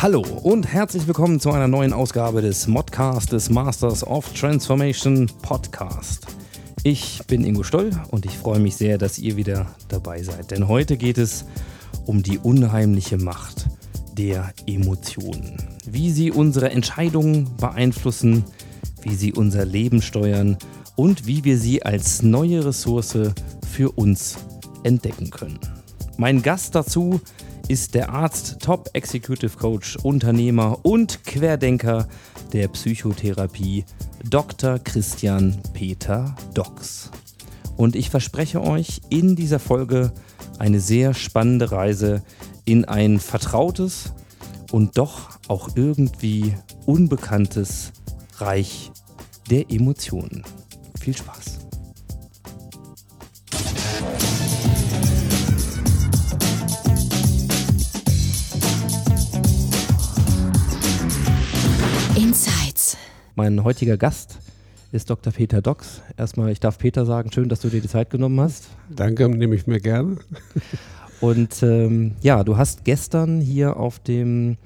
Hallo und herzlich willkommen zu einer neuen Ausgabe des Modcast des Masters of Transformation Podcast. Ich bin Ingo Stoll und ich freue mich sehr, dass ihr wieder dabei seid. Denn heute geht es um die unheimliche Macht der Emotionen. Wie sie unsere Entscheidungen beeinflussen, wie sie unser Leben steuern und wie wir sie als neue Ressource für uns entdecken können. Mein Gast dazu ist der Arzt, Top Executive Coach, Unternehmer und Querdenker der Psychotherapie, Dr. Christian Peter Dox. Und ich verspreche euch in dieser Folge eine sehr spannende Reise in ein vertrautes und doch auch irgendwie unbekanntes Reich der Emotionen. Viel Spaß. Insights. Mein heutiger Gast ist Dr. Peter Dox. Erstmal, ich darf Peter sagen, schön, dass du dir die Zeit genommen hast. Danke, nehme ich mir gerne. Und ähm, ja, du hast gestern hier auf dem,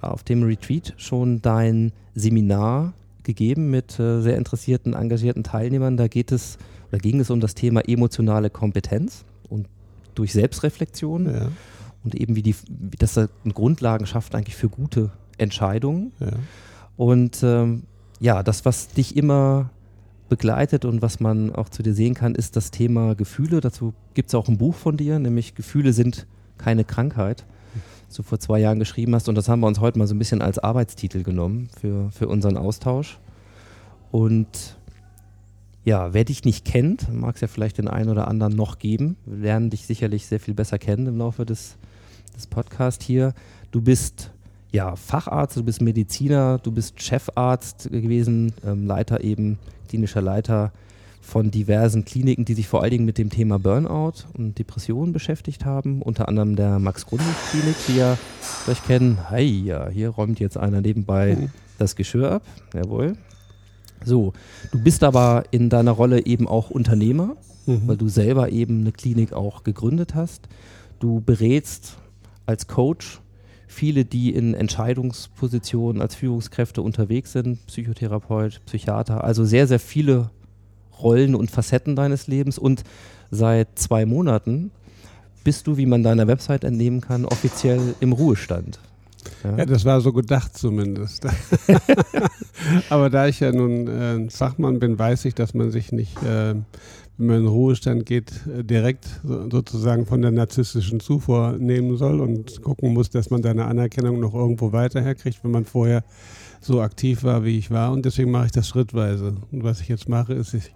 auf dem Retreat schon dein Seminar gegeben mit äh, sehr interessierten, engagierten Teilnehmern. Da geht es, oder ging es um das Thema emotionale Kompetenz und durch Selbstreflexion Ja, und eben wie, die, wie das da Grundlagen schafft eigentlich für gute Entscheidungen. ja. Und ähm, ja, das, was dich immer begleitet und was man auch zu dir sehen kann, ist das Thema Gefühle. Dazu gibt es auch ein Buch von dir, nämlich Gefühle sind keine Krankheit, das du vor zwei Jahren geschrieben hast. Und das haben wir uns heute mal so ein bisschen als Arbeitstitel genommen für, für unseren Austausch. Und ja, wer dich nicht kennt, mag es ja vielleicht den einen oder anderen noch geben. Wir lernen dich sicherlich sehr viel besser kennen im Laufe des, des Podcasts hier. Du bist ja, Facharzt, du bist Mediziner, du bist Chefarzt gewesen, ähm, Leiter eben, klinischer Leiter von diversen Kliniken, die sich vor allen Dingen mit dem Thema Burnout und Depressionen beschäftigt haben. Unter anderem der Max-Grundig-Klinik, die ja vielleicht kennen. Hey, ja, hier räumt jetzt einer nebenbei das Geschirr ab. Jawohl. So, du bist aber in deiner Rolle eben auch Unternehmer, weil du selber eben eine Klinik auch gegründet hast. Du berätst als Coach viele, die in Entscheidungspositionen als Führungskräfte unterwegs sind, Psychotherapeut, Psychiater, also sehr, sehr viele Rollen und Facetten deines Lebens und seit zwei Monaten bist du, wie man deiner Website entnehmen kann, offiziell im Ruhestand. Ja? ja, das war so gedacht zumindest. Aber da ich ja nun äh, ein Fachmann bin, weiß ich, dass man sich nicht, äh, wenn man in den Ruhestand geht, äh, direkt so, sozusagen von der narzisstischen Zufuhr nehmen soll und gucken muss, dass man seine Anerkennung noch irgendwo weiter herkriegt, wenn man vorher so aktiv war, wie ich war. Und deswegen mache ich das schrittweise. Und was ich jetzt mache, ist, ich,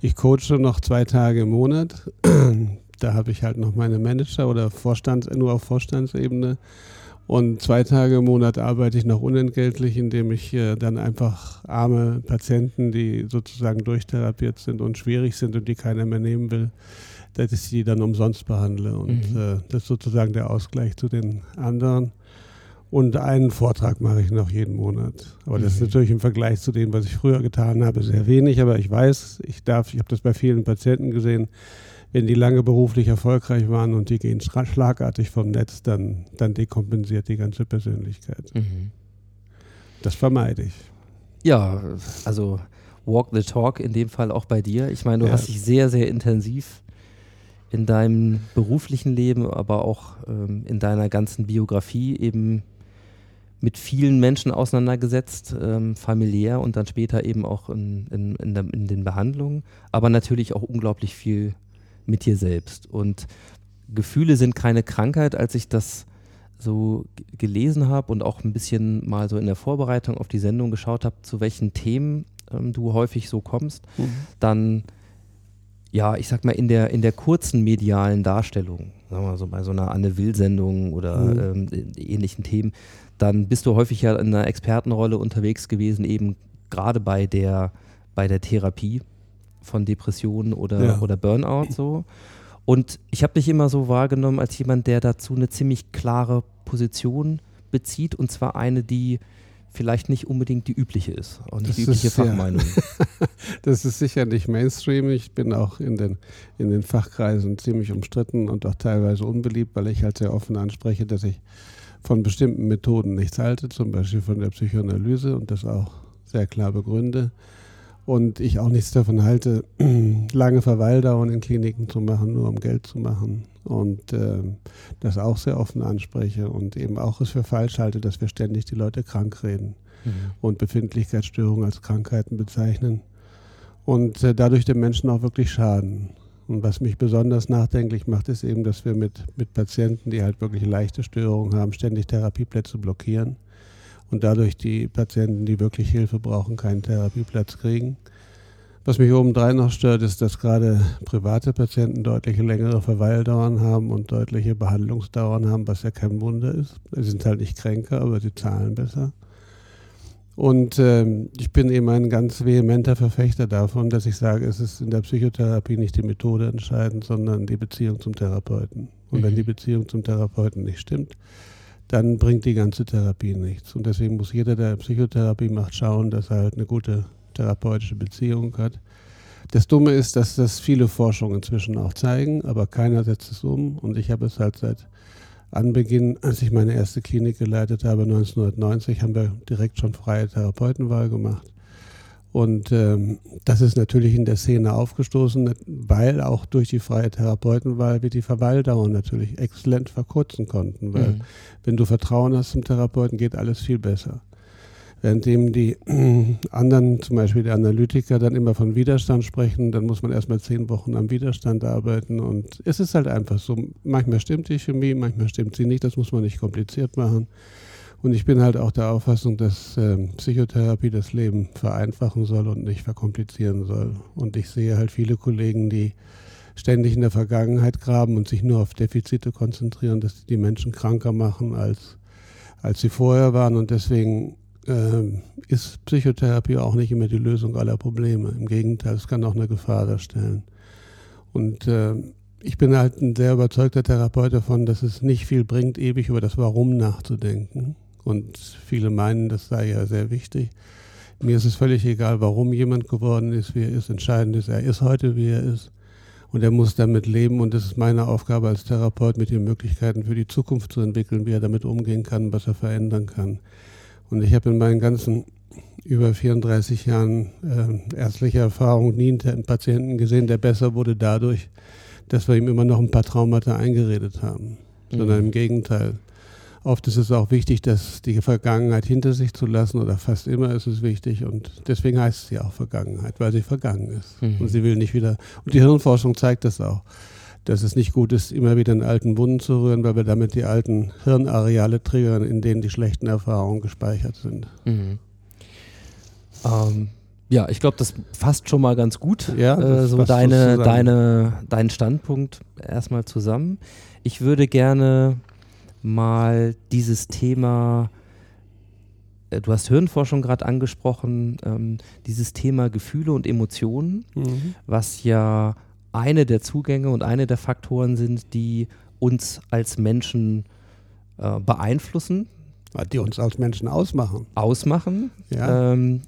ich coache noch zwei Tage im Monat. da habe ich halt noch meine Manager oder Vorstands, nur auf Vorstandsebene. Und zwei Tage im Monat arbeite ich noch unentgeltlich, indem ich äh, dann einfach arme Patienten, die sozusagen durchtherapiert sind und schwierig sind und die keiner mehr nehmen will, dass ich die dann umsonst behandle. Und Mhm. äh, das ist sozusagen der Ausgleich zu den anderen. Und einen Vortrag mache ich noch jeden Monat. Aber das ist Mhm. natürlich im Vergleich zu dem, was ich früher getan habe, sehr wenig. Aber ich weiß, ich darf, ich habe das bei vielen Patienten gesehen, wenn die lange beruflich erfolgreich waren und die gehen schlagartig vom Netz, dann, dann dekompensiert die ganze Persönlichkeit. Mhm. Das vermeide ich. Ja, also walk the talk in dem Fall auch bei dir. Ich meine, du Ja. hast dich sehr, sehr intensiv in deinem beruflichen Leben, aber auch ähm, in deiner ganzen Biografie eben mit vielen Menschen auseinandergesetzt, ähm, familiär und dann später eben auch in, in, in, der, in den Behandlungen, aber natürlich auch unglaublich viel mit dir selbst. Und Gefühle sind keine Krankheit, als ich das so gelesen habe und auch ein bisschen mal so in der Vorbereitung auf die Sendung geschaut habe, zu welchen Themen ähm, du häufig so kommst, dann ja, ich sag mal, in der, in der kurzen medialen Darstellung, sagen wir mal so bei so einer Anne-Will-Sendung oder Mhm. ähm, ähnlichen Themen, dann bist du häufig ja in einer Expertenrolle unterwegs gewesen, eben gerade bei der, bei der Therapie von Depressionen oder, Ja. oder Burnout so. Und ich habe dich immer so wahrgenommen als jemand, der dazu eine ziemlich klare Position bezieht und zwar eine, die vielleicht nicht unbedingt die übliche ist und nicht Das die übliche ist, ja. Fachmeinung. Das ist sicher nicht Mainstream. Ich bin auch in den, in den Fachkreisen ziemlich umstritten und auch teilweise unbeliebt, weil ich halt sehr offen anspreche, dass ich von bestimmten Methoden nichts halte, zum Beispiel von der Psychoanalyse und das auch sehr klar begründe. Und ich auch nichts davon halte, lange Verweildauern in Kliniken zu machen, nur um Geld zu machen. Und ähm, das auch sehr offen anspreche und eben auch es für falsch halte, dass wir ständig die Leute krank reden Mhm. und Befindlichkeitsstörungen als Krankheiten bezeichnen und äh, dadurch den Menschen auch wirklich schaden. Und was mich besonders nachdenklich macht, ist eben, dass wir mit, mit Patienten, die halt wirklich leichte Störungen haben, ständig Therapieplätze blockieren und dadurch die Patienten, die wirklich Hilfe brauchen, keinen Therapieplatz kriegen. Was mich obendrein noch stört, ist, dass gerade private Patienten deutlich längere Verweildauern haben und deutliche Behandlungsdauern haben, was ja kein Wunder ist. Sie sind halt nicht kränker, aber sie zahlen besser. Und ähm, ich bin eben ein ganz vehementer Verfechter davon, dass ich sage, es ist in der Psychotherapie nicht die Methode entscheidend, sondern die Beziehung zum Therapeuten. Und wenn Mhm. die Beziehung zum Therapeuten nicht stimmt, dann bringt die ganze Therapie nichts. Und deswegen muss jeder, der Psychotherapie macht, schauen, dass er halt eine gute therapeutische Beziehung hat. Das Dumme ist, dass das viele Forschungen inzwischen auch zeigen, aber keiner setzt es um. Und ich habe es halt seit Anbeginn, als ich meine erste Klinik geleitet habe, 1990, haben wir direkt schon freie Therapeutenwahl gemacht. Und ähm, das ist natürlich in der Szene aufgestoßen, weil auch durch die freie Therapeutenwahl wir die Verweildauer natürlich exzellent verkürzen konnten. Weil Mhm. wenn du Vertrauen hast zum Therapeuten, geht alles viel besser. Währenddem die anderen, zum Beispiel die Analytiker, dann immer von Widerstand sprechen, dann muss man erstmal zehn Wochen am Widerstand arbeiten. Und es ist halt einfach so, manchmal stimmt die Chemie, manchmal stimmt sie nicht, das muss man nicht kompliziert machen. Und ich bin halt auch der Auffassung, dass ähm, Psychotherapie das Leben vereinfachen soll und nicht verkomplizieren soll. Und ich sehe halt viele Kollegen, die ständig in der Vergangenheit graben und sich nur auf Defizite konzentrieren, dass die die Menschen kranker machen, als, als sie vorher waren. Und deswegen ähm, ist Psychotherapie auch nicht immer die Lösung aller Probleme. Im Gegenteil, es kann auch eine Gefahr darstellen. Und ähm, ich bin halt ein sehr überzeugter Therapeut davon, dass es nicht viel bringt, ewig über das Warum nachzudenken. Und viele meinen, das sei ja sehr wichtig. Mir ist es völlig egal, warum jemand geworden ist, wie er ist. Entscheidend ist, er ist heute, wie er ist. Und er muss damit leben. Und das ist meine Aufgabe als Therapeut, mit ihm Möglichkeiten für die Zukunft zu entwickeln, wie er damit umgehen kann, was er verändern kann. Und ich habe in meinen ganzen über 34 Jahren äh, ärztlicher Erfahrung nie einen Patienten gesehen, der besser wurde dadurch, dass wir ihm immer noch ein paar Traumata eingeredet haben. Sondern Mhm. im Gegenteil. Oft ist es auch wichtig, dass die Vergangenheit hinter sich zu lassen oder fast immer ist es wichtig und deswegen heißt es ja auch Vergangenheit, weil sie vergangen ist. Mhm. Und sie will nicht wieder, und die Hirnforschung zeigt das auch, dass es nicht gut ist, immer wieder in alten Wunden zu rühren, weil wir damit die alten Hirnareale triggern, in denen die schlechten Erfahrungen gespeichert sind. Mhm. Ähm, ja, ich glaube, das fasst schon mal ganz gut Ja, äh, so deine, deine, deinen Standpunkt erstmal zusammen. Ich würde gerne mal dieses Thema, äh, du hast Hirnforschung gerade angesprochen, ähm, dieses Thema Gefühle und Emotionen, was ja eine der Zugänge und eine der Faktoren sind, die uns als Menschen äh, beeinflussen, Die uns als Menschen ausmachen. ausmachen. Ja. Ähm,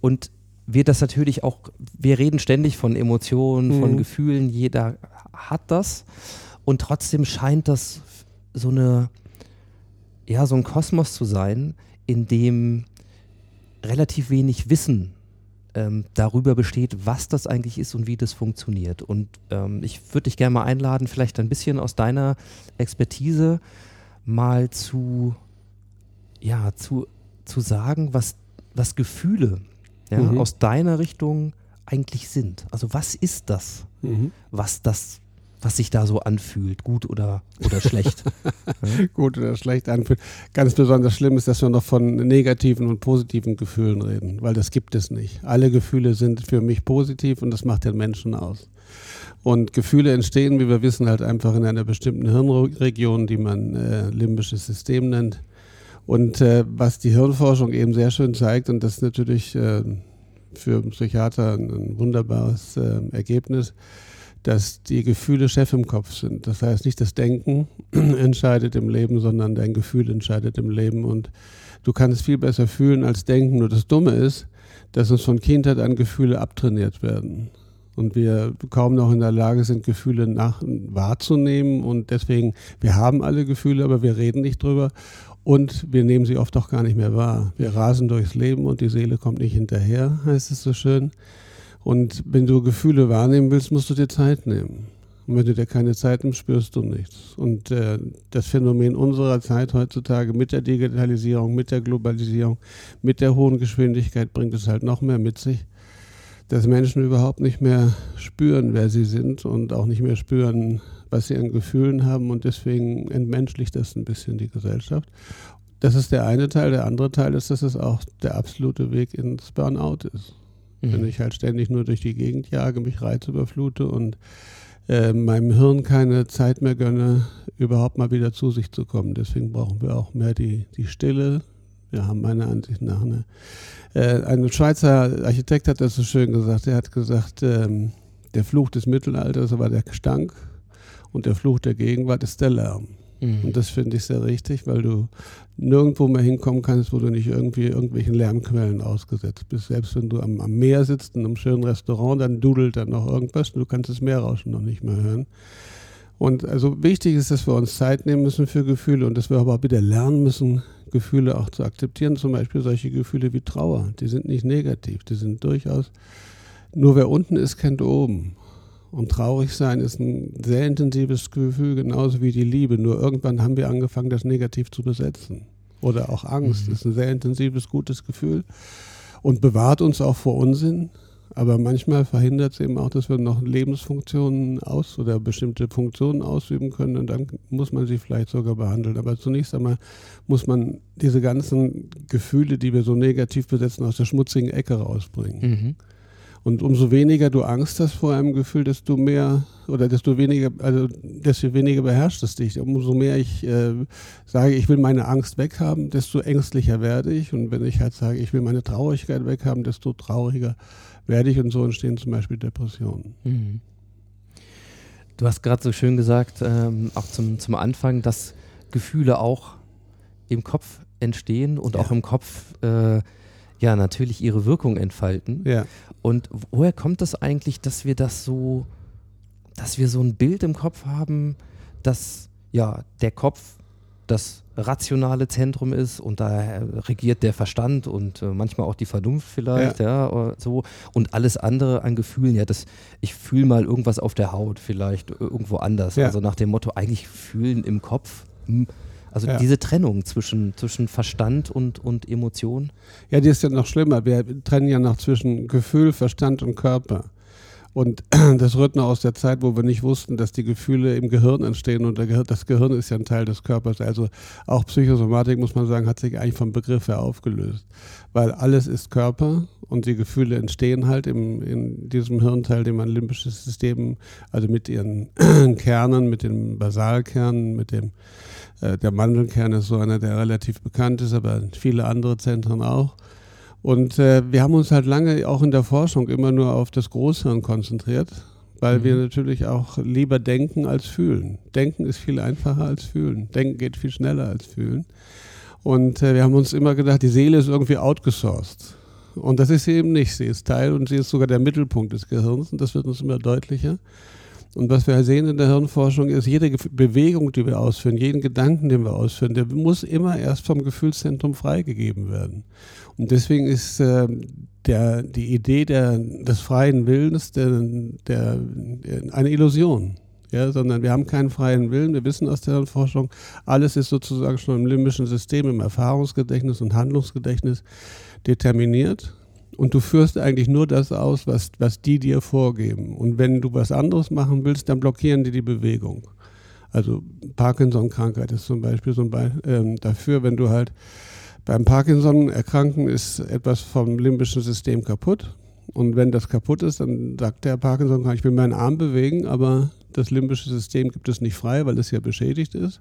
und wir das natürlich auch, wir reden ständig von Emotionen, von Mhm. Gefühlen, jeder hat das. Und trotzdem scheint das so eine, ja, so ein Kosmos zu sein, in dem relativ wenig Wissen ähm, darüber besteht, was das eigentlich ist und wie das funktioniert. Und ähm, ich würde dich gerne mal einladen, vielleicht ein bisschen aus deiner Expertise mal zu, ja, zu, zu sagen, was, was Gefühle ja, Mhm. aus deiner Richtung eigentlich sind. Also was ist das, Mhm. was das, was sich da so anfühlt, gut oder, oder schlecht? Gut oder schlecht anfühlt. Ganz besonders schlimm ist, dass wir noch von negativen und positiven Gefühlen reden, weil das gibt es nicht. Alle Gefühle sind für mich positiv und das macht den Menschen aus. Und Gefühle entstehen, wie wir wissen, halt einfach in einer bestimmten Hirnregion, die man äh, limbisches System nennt. Und äh, was die Hirnforschung eben sehr schön zeigt, und das ist natürlich äh, für Psychiater ein, ein wunderbares äh, Ergebnis, dass die Gefühle Chef im Kopf sind. Das heißt, nicht das Denken entscheidet im Leben, sondern dein Gefühl entscheidet im Leben. Und du kannst viel besser fühlen als denken. Nur das Dumme ist, dass uns von Kindheit an Gefühle abtrainiert werden. Und wir kaum noch in der Lage sind, Gefühle nach, wahrzunehmen. Und deswegen, wir haben alle Gefühle, aber wir reden nicht drüber. Und wir nehmen sie oft auch gar nicht mehr wahr. Wir rasen durchs Leben und die Seele kommt nicht hinterher, heißt es so schön. Und wenn du Gefühle wahrnehmen willst, musst du dir Zeit nehmen. Und wenn du dir keine Zeit nimmst, spürst du nichts. Und äh, das Phänomen unserer Zeit heutzutage mit der Digitalisierung, mit der Globalisierung, mit der hohen Geschwindigkeit bringt es halt noch mehr mit sich, dass Menschen überhaupt nicht mehr spüren, wer sie sind und auch nicht mehr spüren, was sie an Gefühlen haben. Und deswegen entmenschlicht das ein bisschen die Gesellschaft. Das ist der eine Teil. Der andere Teil ist, dass es auch der absolute Weg ins Burnout ist. Mhm. Wenn ich halt ständig nur durch die Gegend jage, mich reizüberflute und äh, meinem Hirn keine Zeit mehr gönne, überhaupt mal wieder zu sich zu kommen. Deswegen brauchen wir auch mehr die, die Stille. Wir haben meiner Ansicht nach eine. Äh, ein Schweizer Architekt hat das so schön gesagt. Er hat gesagt, ähm, der Fluch des Mittelalters war der Gestank und der Fluch der Gegenwart ist der Lärm. Mhm. Und das finde ich sehr richtig, weil du nirgendwo mehr hinkommen kannst, wo du nicht irgendwie irgendwelchen Lärmquellen ausgesetzt bist. Selbst wenn du am, am Meer sitzt in einem schönen Restaurant, dann dudelt dann noch irgendwas und du kannst das Meerrauschen noch nicht mehr hören. Und also wichtig ist, dass wir uns Zeit nehmen müssen für Gefühle und dass wir aber auch wieder lernen müssen, Gefühle auch zu akzeptieren. Zum Beispiel solche Gefühle wie Trauer. Die sind nicht negativ, die sind durchaus. Nur wer unten ist, kennt oben. Und traurig sein ist ein sehr intensives Gefühl, genauso wie die Liebe. Nur irgendwann haben wir angefangen, das negativ zu besetzen. Oder auch Angst mhm. ist ein sehr intensives, gutes Gefühl und bewahrt uns auch vor Unsinn. Aber manchmal verhindert es eben auch, dass wir noch Lebensfunktionen aus oder bestimmte Funktionen ausüben können und dann muss man sie vielleicht sogar behandeln. Aber zunächst einmal muss man diese ganzen Gefühle, die wir so negativ besetzen, aus der schmutzigen Ecke rausbringen. Mhm. Und umso weniger du Angst hast vor einem Gefühl, desto mehr oder desto weniger, also desto weniger beherrscht es dich. Umso mehr ich äh, sage, ich will meine Angst weghaben, desto ängstlicher werde ich. Und wenn ich halt sage, ich will meine Traurigkeit weghaben, desto trauriger werde ich. Und so entstehen zum Beispiel Depressionen. Mhm. Du hast gerade so schön gesagt, ähm, auch zum, zum Anfang, dass Gefühle auch im Kopf entstehen und ja. auch im Kopf äh, ja natürlich ihre Wirkung entfalten. Ja. Und woher kommt das eigentlich, dass wir das so, dass wir so ein Bild im Kopf haben, dass ja der Kopf das rationale Zentrum ist und da regiert der Verstand und äh, manchmal auch die Vernunft vielleicht, ja, ja so und alles andere an Gefühlen, ja, das ich fühle mal irgendwas auf der Haut, vielleicht irgendwo anders, ja. also nach dem Motto eigentlich fühlen im Kopf. Hm, also ja. diese Trennung zwischen, zwischen Verstand und, und Emotion. Ja, die ist ja noch schlimmer. Wir trennen ja noch zwischen Gefühl, Verstand und Körper. Und das rührt noch aus der Zeit, wo wir nicht wussten, dass die Gefühle im Gehirn entstehen und das Gehirn ist ja ein Teil des Körpers. Also auch Psychosomatik, muss man sagen, hat sich eigentlich vom Begriff her aufgelöst. Weil alles ist Körper und die Gefühle entstehen halt im, in diesem Hirnteil, dem man limbisches System, also mit ihren Kernen, mit den Basalkernen, mit dem der Mandelkern ist so einer, der relativ bekannt ist, aber viele andere Zentren auch. Und äh, wir haben uns halt lange auch in der Forschung immer nur auf das Großhirn konzentriert, weil mhm. wir natürlich auch lieber denken als fühlen. Denken ist viel einfacher als fühlen. Denken geht viel schneller als fühlen. Und äh, wir haben uns immer gedacht, die Seele ist irgendwie outgesourced. Und das ist sie eben nicht. Sie ist Teil und sie ist sogar der Mittelpunkt des Gehirns. Und das wird uns immer deutlicher. Und was wir sehen in der Hirnforschung ist, jede Bewegung, die wir ausführen, jeden Gedanken, den wir ausführen, der muss immer erst vom Gefühlszentrum freigegeben werden. Und deswegen ist äh, der, die Idee der, des freien Willens der, der, eine Illusion. Ja, sondern wir haben keinen freien Willen. Wir wissen aus der Hirnforschung, alles ist sozusagen schon im limbischen System, im Erfahrungsgedächtnis und Handlungsgedächtnis determiniert und du führst eigentlich nur das aus, was, was die dir vorgeben. Und wenn du was anderes machen willst, dann blockieren die die Bewegung. Also Parkinson-Krankheit ist zum Beispiel so ein Be ähm, dafür, wenn du halt beim Parkinson erkranken ist etwas vom limbischen System kaputt. Und wenn das kaputt ist, dann sagt der Parkinson, ich will meinen Arm bewegen, aber das limbische System gibt es nicht frei, weil es ja beschädigt ist.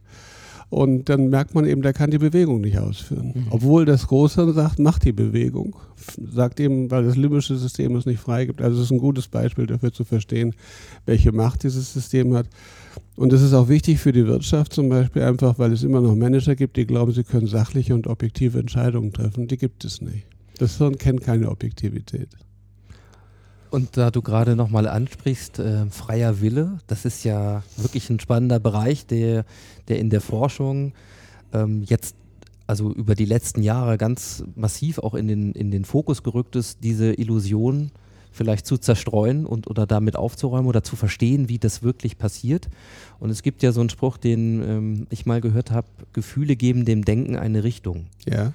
Und dann merkt man eben, der kann die Bewegung nicht ausführen. Mhm. Obwohl das Großhirn sagt, mach die Bewegung. Sagt eben, weil das limbische System es nicht freigibt. Also es ist ein gutes Beispiel dafür zu verstehen, welche Macht dieses System hat. Und das ist auch wichtig für die Wirtschaft zum Beispiel einfach, weil es immer noch Manager gibt, die glauben, sie können sachliche und objektive Entscheidungen treffen. Die gibt es nicht. Das Hirn kennt keine Objektivität. Und da du gerade nochmal ansprichst, äh, freier Wille, das ist ja wirklich ein spannender Bereich, der, der in der Forschung ähm, jetzt, also über die letzten Jahre ganz massiv auch in den, in den Fokus gerückt ist, diese Illusion vielleicht zu zerstreuen und oder damit aufzuräumen oder zu verstehen, wie das wirklich passiert. Und es gibt ja so einen Spruch, den ähm, ich mal gehört habe, Gefühle geben dem Denken eine Richtung. Ja.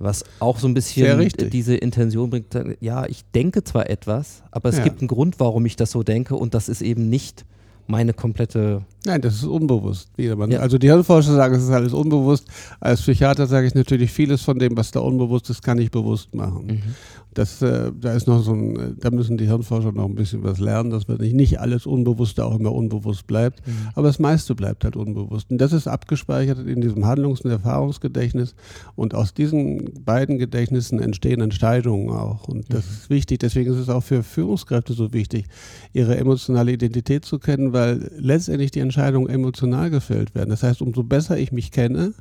Was auch so ein bisschen diese Intention bringt, ja, ich denke zwar etwas, aber es Ja. gibt einen Grund, warum ich das so denke und das ist eben nicht meine komplette. Nein, das ist unbewusst. Ja. Also die Hirnforscher sagen, es ist alles unbewusst. Als Psychiater sage ich natürlich, vieles von dem, was da unbewusst ist, kann ich bewusst machen. Das, äh, da ist noch so ein, äh, da müssen die Hirnforscher noch ein bisschen was lernen, dass wir nicht, nicht alles Unbewusste auch immer unbewusst bleibt, aber das meiste bleibt halt unbewusst. Und das ist abgespeichert in diesem Handlungs- und Erfahrungsgedächtnis und aus diesen beiden Gedächtnissen entstehen Entscheidungen auch. Und das ist wichtig, deswegen ist es auch für Führungskräfte so wichtig, ihre emotionale Identität zu kennen, weil letztendlich die Entscheidungen emotional gefällt werden. Das heißt, umso besser ich mich kenne,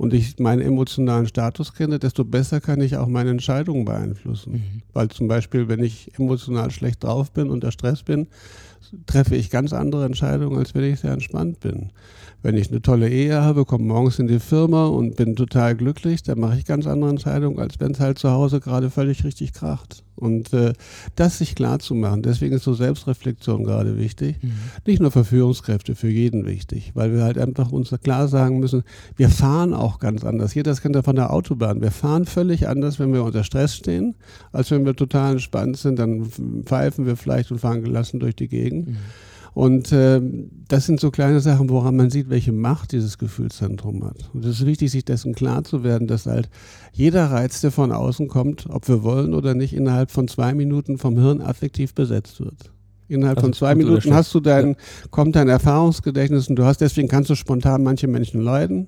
und ich meinen emotionalen Status kenne, desto besser kann ich auch meine Entscheidungen beeinflussen. Weil zum Beispiel, wenn ich emotional schlecht drauf bin, unter Stress bin, treffe ich ganz andere Entscheidungen, als wenn ich sehr entspannt bin. Wenn ich eine tolle Ehe habe, komme morgens in die Firma und bin total glücklich, dann mache ich ganz andere Entscheidungen, als wenn es halt zu Hause gerade völlig richtig kracht. Und äh, das sich klar zu machen, deswegen ist so Selbstreflexion gerade wichtig. Nicht nur für Führungskräfte, für jeden wichtig, weil wir halt einfach uns klar sagen müssen, wir fahren auch ganz anders. Jeder das kennt ja von der Autobahn. Wir fahren völlig anders, wenn wir unter Stress stehen, als wenn wir total entspannt sind. Dann pfeifen wir vielleicht und fahren gelassen durch die Gegend. Und ähm, das sind so kleine Sachen, woran man sieht, welche Macht dieses Gefühlszentrum hat. Und es ist wichtig, sich dessen klar zu werden, dass halt jeder Reiz, der von außen kommt, ob wir wollen oder nicht, innerhalb von zwei Minuten vom Hirn affektiv besetzt wird. Innerhalb Also von zwei Minuten hast du dein, kommt dein Erfahrungsgedächtnis und du hast, deswegen kannst du spontan manche Menschen leiden.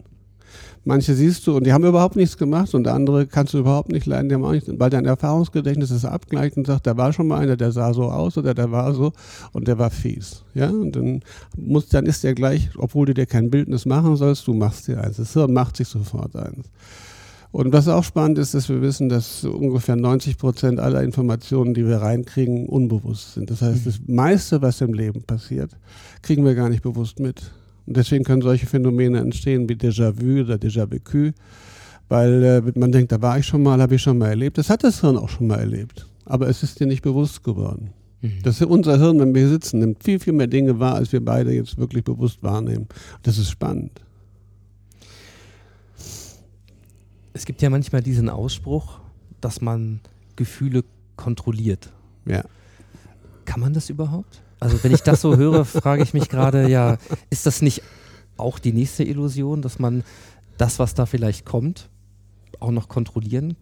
Manche siehst du und die haben überhaupt nichts gemacht und andere kannst du überhaupt nicht leiden, die haben auch nichts, weil dein Erfahrungsgedächtnis ist abgleicht und sagt, da war schon mal einer, der sah so aus oder der war so und der war fies. Ja, und dann muss, dann ist der gleich, obwohl du dir kein Bildnis machen sollst, du machst dir eins. Das Hirn macht sich sofort eins. Und was auch spannend ist, dass wir wissen, dass ungefähr 90 Prozent aller Informationen, die wir reinkriegen, unbewusst sind. Das heißt, das meiste, was im Leben passiert, kriegen wir gar nicht bewusst mit. Und deswegen können solche Phänomene entstehen wie Déjà-vu oder Déjà-vécu, weil äh, man denkt, da war ich schon mal, habe ich schon mal erlebt. Das hat das Hirn auch schon mal erlebt, aber es ist dir nicht bewusst geworden. Das ist unser Hirn, wenn wir hier sitzen, nimmt viel, viel mehr Dinge wahr, als wir beide jetzt wirklich bewusst wahrnehmen. Das ist spannend. Es gibt ja manchmal diesen Ausspruch, dass man Gefühle kontrolliert. Ja. Kann man das überhaupt? Also wenn ich das so höre, frage ich mich gerade, ja, ist das nicht auch die nächste Illusion, dass man das, was da vielleicht kommt, auch noch kontrollieren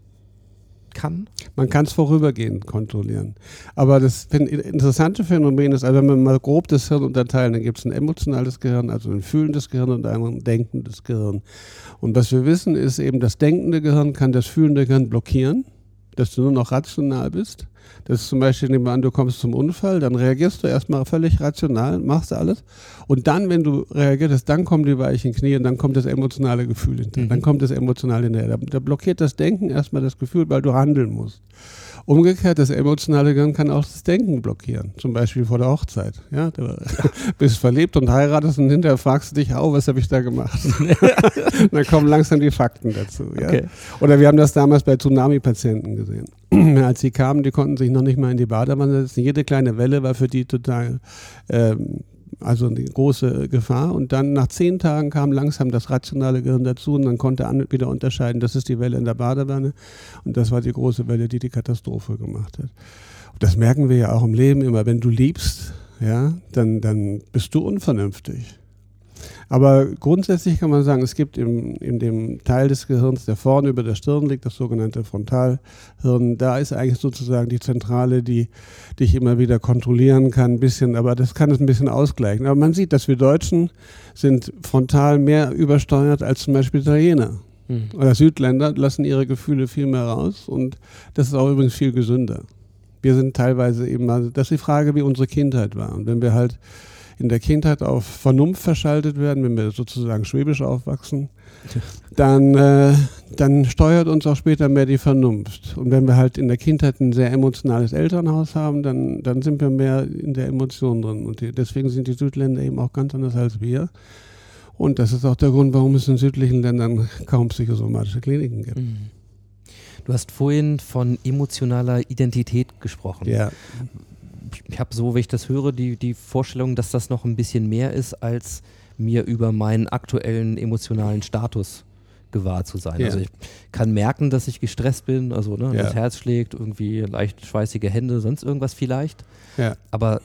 kann? Man kann es vorübergehend kontrollieren. Aber das interessante Phänomen ist, also wenn wir mal grob das Hirn unterteilen, dann gibt es ein emotionales Gehirn, also ein fühlendes Gehirn und ein denkendes Gehirn. Und was wir wissen, ist eben, das denkende Gehirn kann das fühlende Gehirn blockieren, dass du nur noch rational bist. Das ist zum Beispiel, nehmen wir an, du kommst zum Unfall, dann reagierst du erstmal völlig rational, machst alles. Und dann, wenn du reagierst, dann kommen die weichen Knie und dann kommt das emotionale Gefühl hinterher. Dann kommt das emotionale hinterher. Da, da blockiert das Denken erstmal das Gefühl, weil du handeln musst. Umgekehrt, das emotionale Gehirn kann auch das Denken blockieren. Zum Beispiel vor der Hochzeit. Ja, du bist verliebt und heiratest und hinterher fragst du dich, oh, was habe ich da gemacht? dann kommen langsam die Fakten dazu. Ja? Okay. Oder wir haben das damals bei Tsunami-Patienten gesehen. Als sie kamen, die konnten sich noch nicht mal in die Badewanne setzen. Jede kleine Welle war für die total, ähm, also eine große Gefahr. Und dann nach zehn Tagen kam langsam das rationale Gehirn dazu und dann konnte an wieder unterscheiden, das ist die Welle in der Badewanne und das war die große Welle, die die Katastrophe gemacht hat. Und das merken wir ja auch im Leben immer. Wenn du liebst, ja, dann, dann bist du unvernünftig. Aber grundsätzlich kann man sagen, es gibt im, in dem Teil des Gehirns, der vorne über der Stirn liegt, das sogenannte Frontalhirn, da ist eigentlich sozusagen die Zentrale, die dich immer wieder kontrollieren kann, ein bisschen, aber das kann es ein bisschen ausgleichen. Aber man sieht, dass wir Deutschen sind frontal mehr übersteuert als zum Beispiel Italiener. Mhm. Oder Südländer lassen ihre Gefühle viel mehr raus und das ist auch übrigens viel gesünder. Wir sind teilweise eben, also das ist die Frage, wie unsere Kindheit war. Und wenn wir halt in der Kindheit auf Vernunft verschaltet werden, wenn wir sozusagen schwäbisch aufwachsen, dann, äh, dann steuert uns auch später mehr die Vernunft. Und wenn wir halt in der Kindheit ein sehr emotionales Elternhaus haben, dann, dann sind wir mehr in der Emotion drin. Und die, deswegen sind die Südländer eben auch ganz anders als wir. Und das ist auch der Grund, warum es in südlichen Ländern kaum psychosomatische Kliniken gibt. Mhm. Du hast vorhin von emotionaler Identität gesprochen. Ja. Ich habe so, wenn ich das höre, die, die Vorstellung, dass das noch ein bisschen mehr ist, als mir über meinen aktuellen emotionalen Status gewahr zu sein. Ja. Also ich kann merken, dass ich gestresst bin, also ne, Ja. das Herz schlägt, irgendwie leicht schweißige Hände, sonst irgendwas vielleicht. Ja. Aber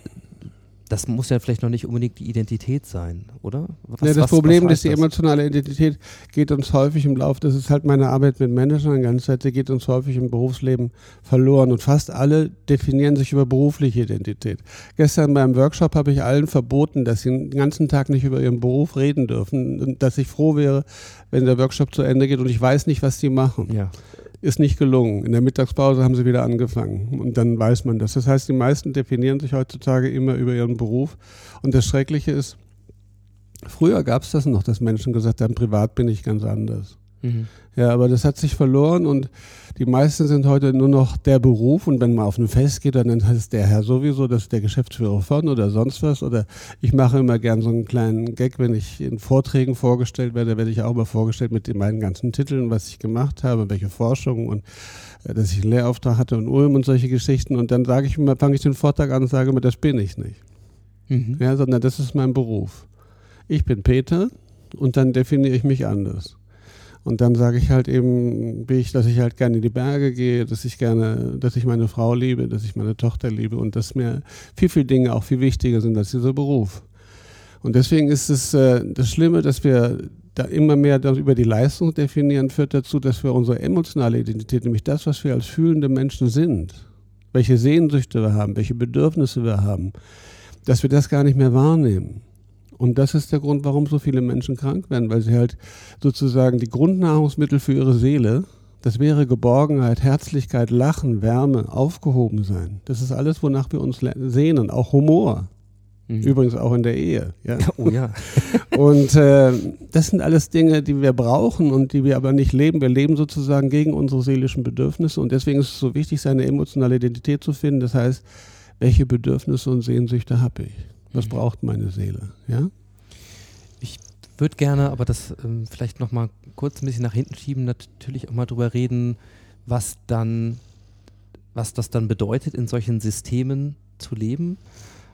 das muss ja vielleicht noch nicht unbedingt die Identität sein, oder? Was, Ja, das was- Problem was ist, die emotionale Identität geht uns häufig im Laufe, das ist halt meine Arbeit mit Managern die ganze Zeit, geht uns häufig im Berufsleben verloren und fast alle definieren sich über berufliche Identität. Gestern beim Workshop habe ich allen verboten, dass sie den ganzen Tag nicht über ihren Beruf reden dürfen und dass ich froh wäre, wenn der Workshop zu Ende geht und ich weiß nicht, was die machen Ja. Ist nicht gelungen. In der Mittagspause haben sie wieder angefangen und dann weiß man das. Das heißt, die meisten definieren sich heutzutage immer über ihren Beruf. Und das Schreckliche ist, früher gab es das noch, dass Menschen gesagt haben, privat bin ich ganz anders. Mhm. Ja, aber das hat sich verloren und die meisten sind heute nur noch der Beruf und wenn man auf ein Fest geht, dann heißt es der Herr sowieso, das ist der Geschäftsführer von oder sonst was oder ich mache immer gern so einen kleinen Gag, wenn ich in Vorträgen vorgestellt werde, werde ich auch mal vorgestellt mit meinen ganzen Titeln, was ich gemacht habe, welche Forschung und äh, dass ich einen Lehrauftrag hatte in Ulm und solche Geschichten und dann sage ich immer, fange ich den Vortrag an und sage immer, das bin ich nicht Mhm. ja, sondern das ist mein Beruf. Ich bin Peter und dann definiere ich mich anders. Und dann sage ich halt eben, ich, dass ich halt gerne in die Berge gehe, dass ich gerne, dass ich meine Frau liebe, dass ich meine Tochter liebe und dass mir viel, viel Dinge auch viel wichtiger sind als dieser Beruf. Und deswegen ist es äh, das Schlimme, dass wir da immer mehr über die Leistung definieren, führt dazu, dass wir unsere emotionale Identität, nämlich das, was wir als fühlende Menschen sind, welche Sehnsüchte wir haben, welche Bedürfnisse wir haben, dass wir das gar nicht mehr wahrnehmen. Und das ist der Grund, warum so viele Menschen krank werden, weil sie halt sozusagen die Grundnahrungsmittel für ihre Seele, das wäre Geborgenheit, Herzlichkeit, Lachen, Wärme, aufgehoben sein. Das ist alles, wonach wir uns sehnen, auch Humor. Mhm. Übrigens auch in der Ehe. Ja. Oh ja. Und äh, das sind alles Dinge, die wir brauchen und die wir aber nicht leben. Wir leben sozusagen gegen unsere seelischen Bedürfnisse und deswegen ist es so wichtig, seine emotionale Identität zu finden. Das heißt, welche Bedürfnisse und Sehnsüchte habe ich? Was braucht meine Seele? Ja? würde gerne, aber das ähm, vielleicht noch mal kurz ein bisschen nach hinten schieben, natürlich auch mal drüber reden, was dann, was das dann bedeutet, in solchen Systemen zu leben.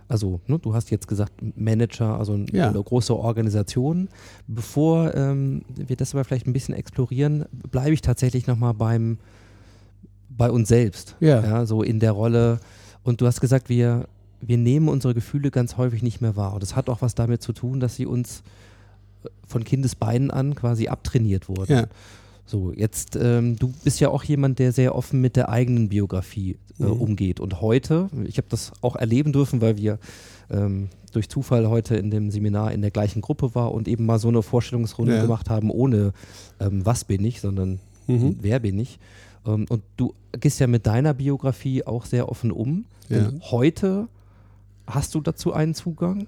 Also, ne, du hast jetzt gesagt, Manager, also ein- Ja. eine große Organisation. Bevor ähm, wir das aber vielleicht ein bisschen explorieren, bleibe ich tatsächlich noch mal beim, bei uns selbst. Ja. ja. So in der Rolle. Und du hast gesagt, wir, wir nehmen unsere Gefühle ganz häufig nicht mehr wahr. Und das hat auch was damit zu tun, dass sie uns äh, von Kindesbeinen an quasi abtrainiert wurden. Ja. So, jetzt, ähm, du bist ja auch jemand, der sehr offen mit der eigenen Biografie äh, Mhm. umgeht. Und heute, ich habe das auch erleben dürfen, weil wir ähm, durch Zufall heute in dem Seminar in der gleichen Gruppe war und eben mal so eine Vorstellungsrunde Ja. gemacht haben, ohne ähm, was bin ich, sondern Mhm. wer bin ich. Ähm, und du gehst ja mit deiner Biografie auch sehr offen um. Ja. Heute hast du dazu einen Zugang?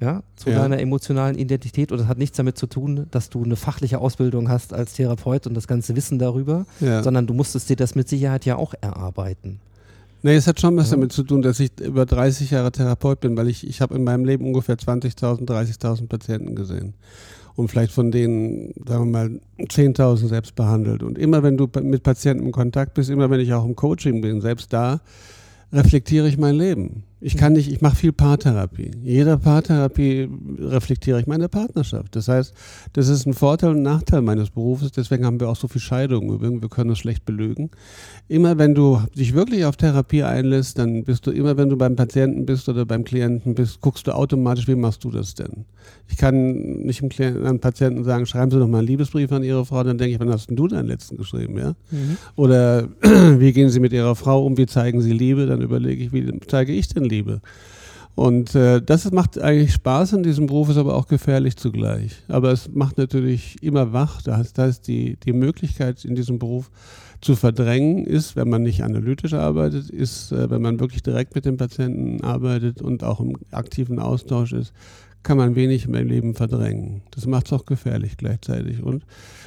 Ja, zu Ja. deiner emotionalen Identität und das hat nichts damit zu tun, dass du eine fachliche Ausbildung hast als Therapeut und das ganze Wissen darüber, Ja. sondern du musstest dir das mit Sicherheit ja auch erarbeiten. Nee, es hat schon was Ja. damit zu tun, dass ich über 30 Jahre Therapeut bin, weil ich, ich habe in meinem Leben ungefähr 20.000, 30.000 Patienten gesehen. Und vielleicht von denen, sagen wir mal, 10.000 selbst behandelt. Und immer wenn du mit Patienten in Kontakt bist, immer wenn ich auch im Coaching bin, selbst da reflektiere ich mein Leben. Ich kann nicht, ich mache viel Paartherapie. Jeder Paartherapie reflektiere ich meine Partnerschaft. Das heißt, das ist ein Vorteil und Nachteil meines Berufes. Deswegen haben wir auch so viel Scheidungen. Wir können es schlecht belügen. Immer wenn du dich wirklich auf Therapie einlässt, dann bist du immer, wenn du beim Patienten bist oder beim Klienten bist, guckst du automatisch, wie machst du das denn? Ich kann nicht dem Klienten, einem Patienten sagen, schreiben Sie doch mal einen Liebesbrief an Ihre Frau, dann denke ich, wann hast denn du deinen letzten geschrieben, ja? Mhm. Oder wie gehen Sie mit Ihrer Frau um, wie zeigen Sie Liebe? Dann überlege ich, wie zeige ich denn Liebe? Und äh, das macht eigentlich Spaß in diesem Beruf, ist aber auch gefährlich zugleich. Aber es macht natürlich immer wach. Da heißt, da ist die, die Möglichkeit in diesem Beruf zu verdrängen, ist, wenn man nicht analytisch arbeitet, ist, äh, wenn man wirklich direkt mit dem Patienten arbeitet und auch im aktiven Austausch ist, kann man wenig im Leben verdrängen. Das macht es auch gefährlich gleichzeitig. Und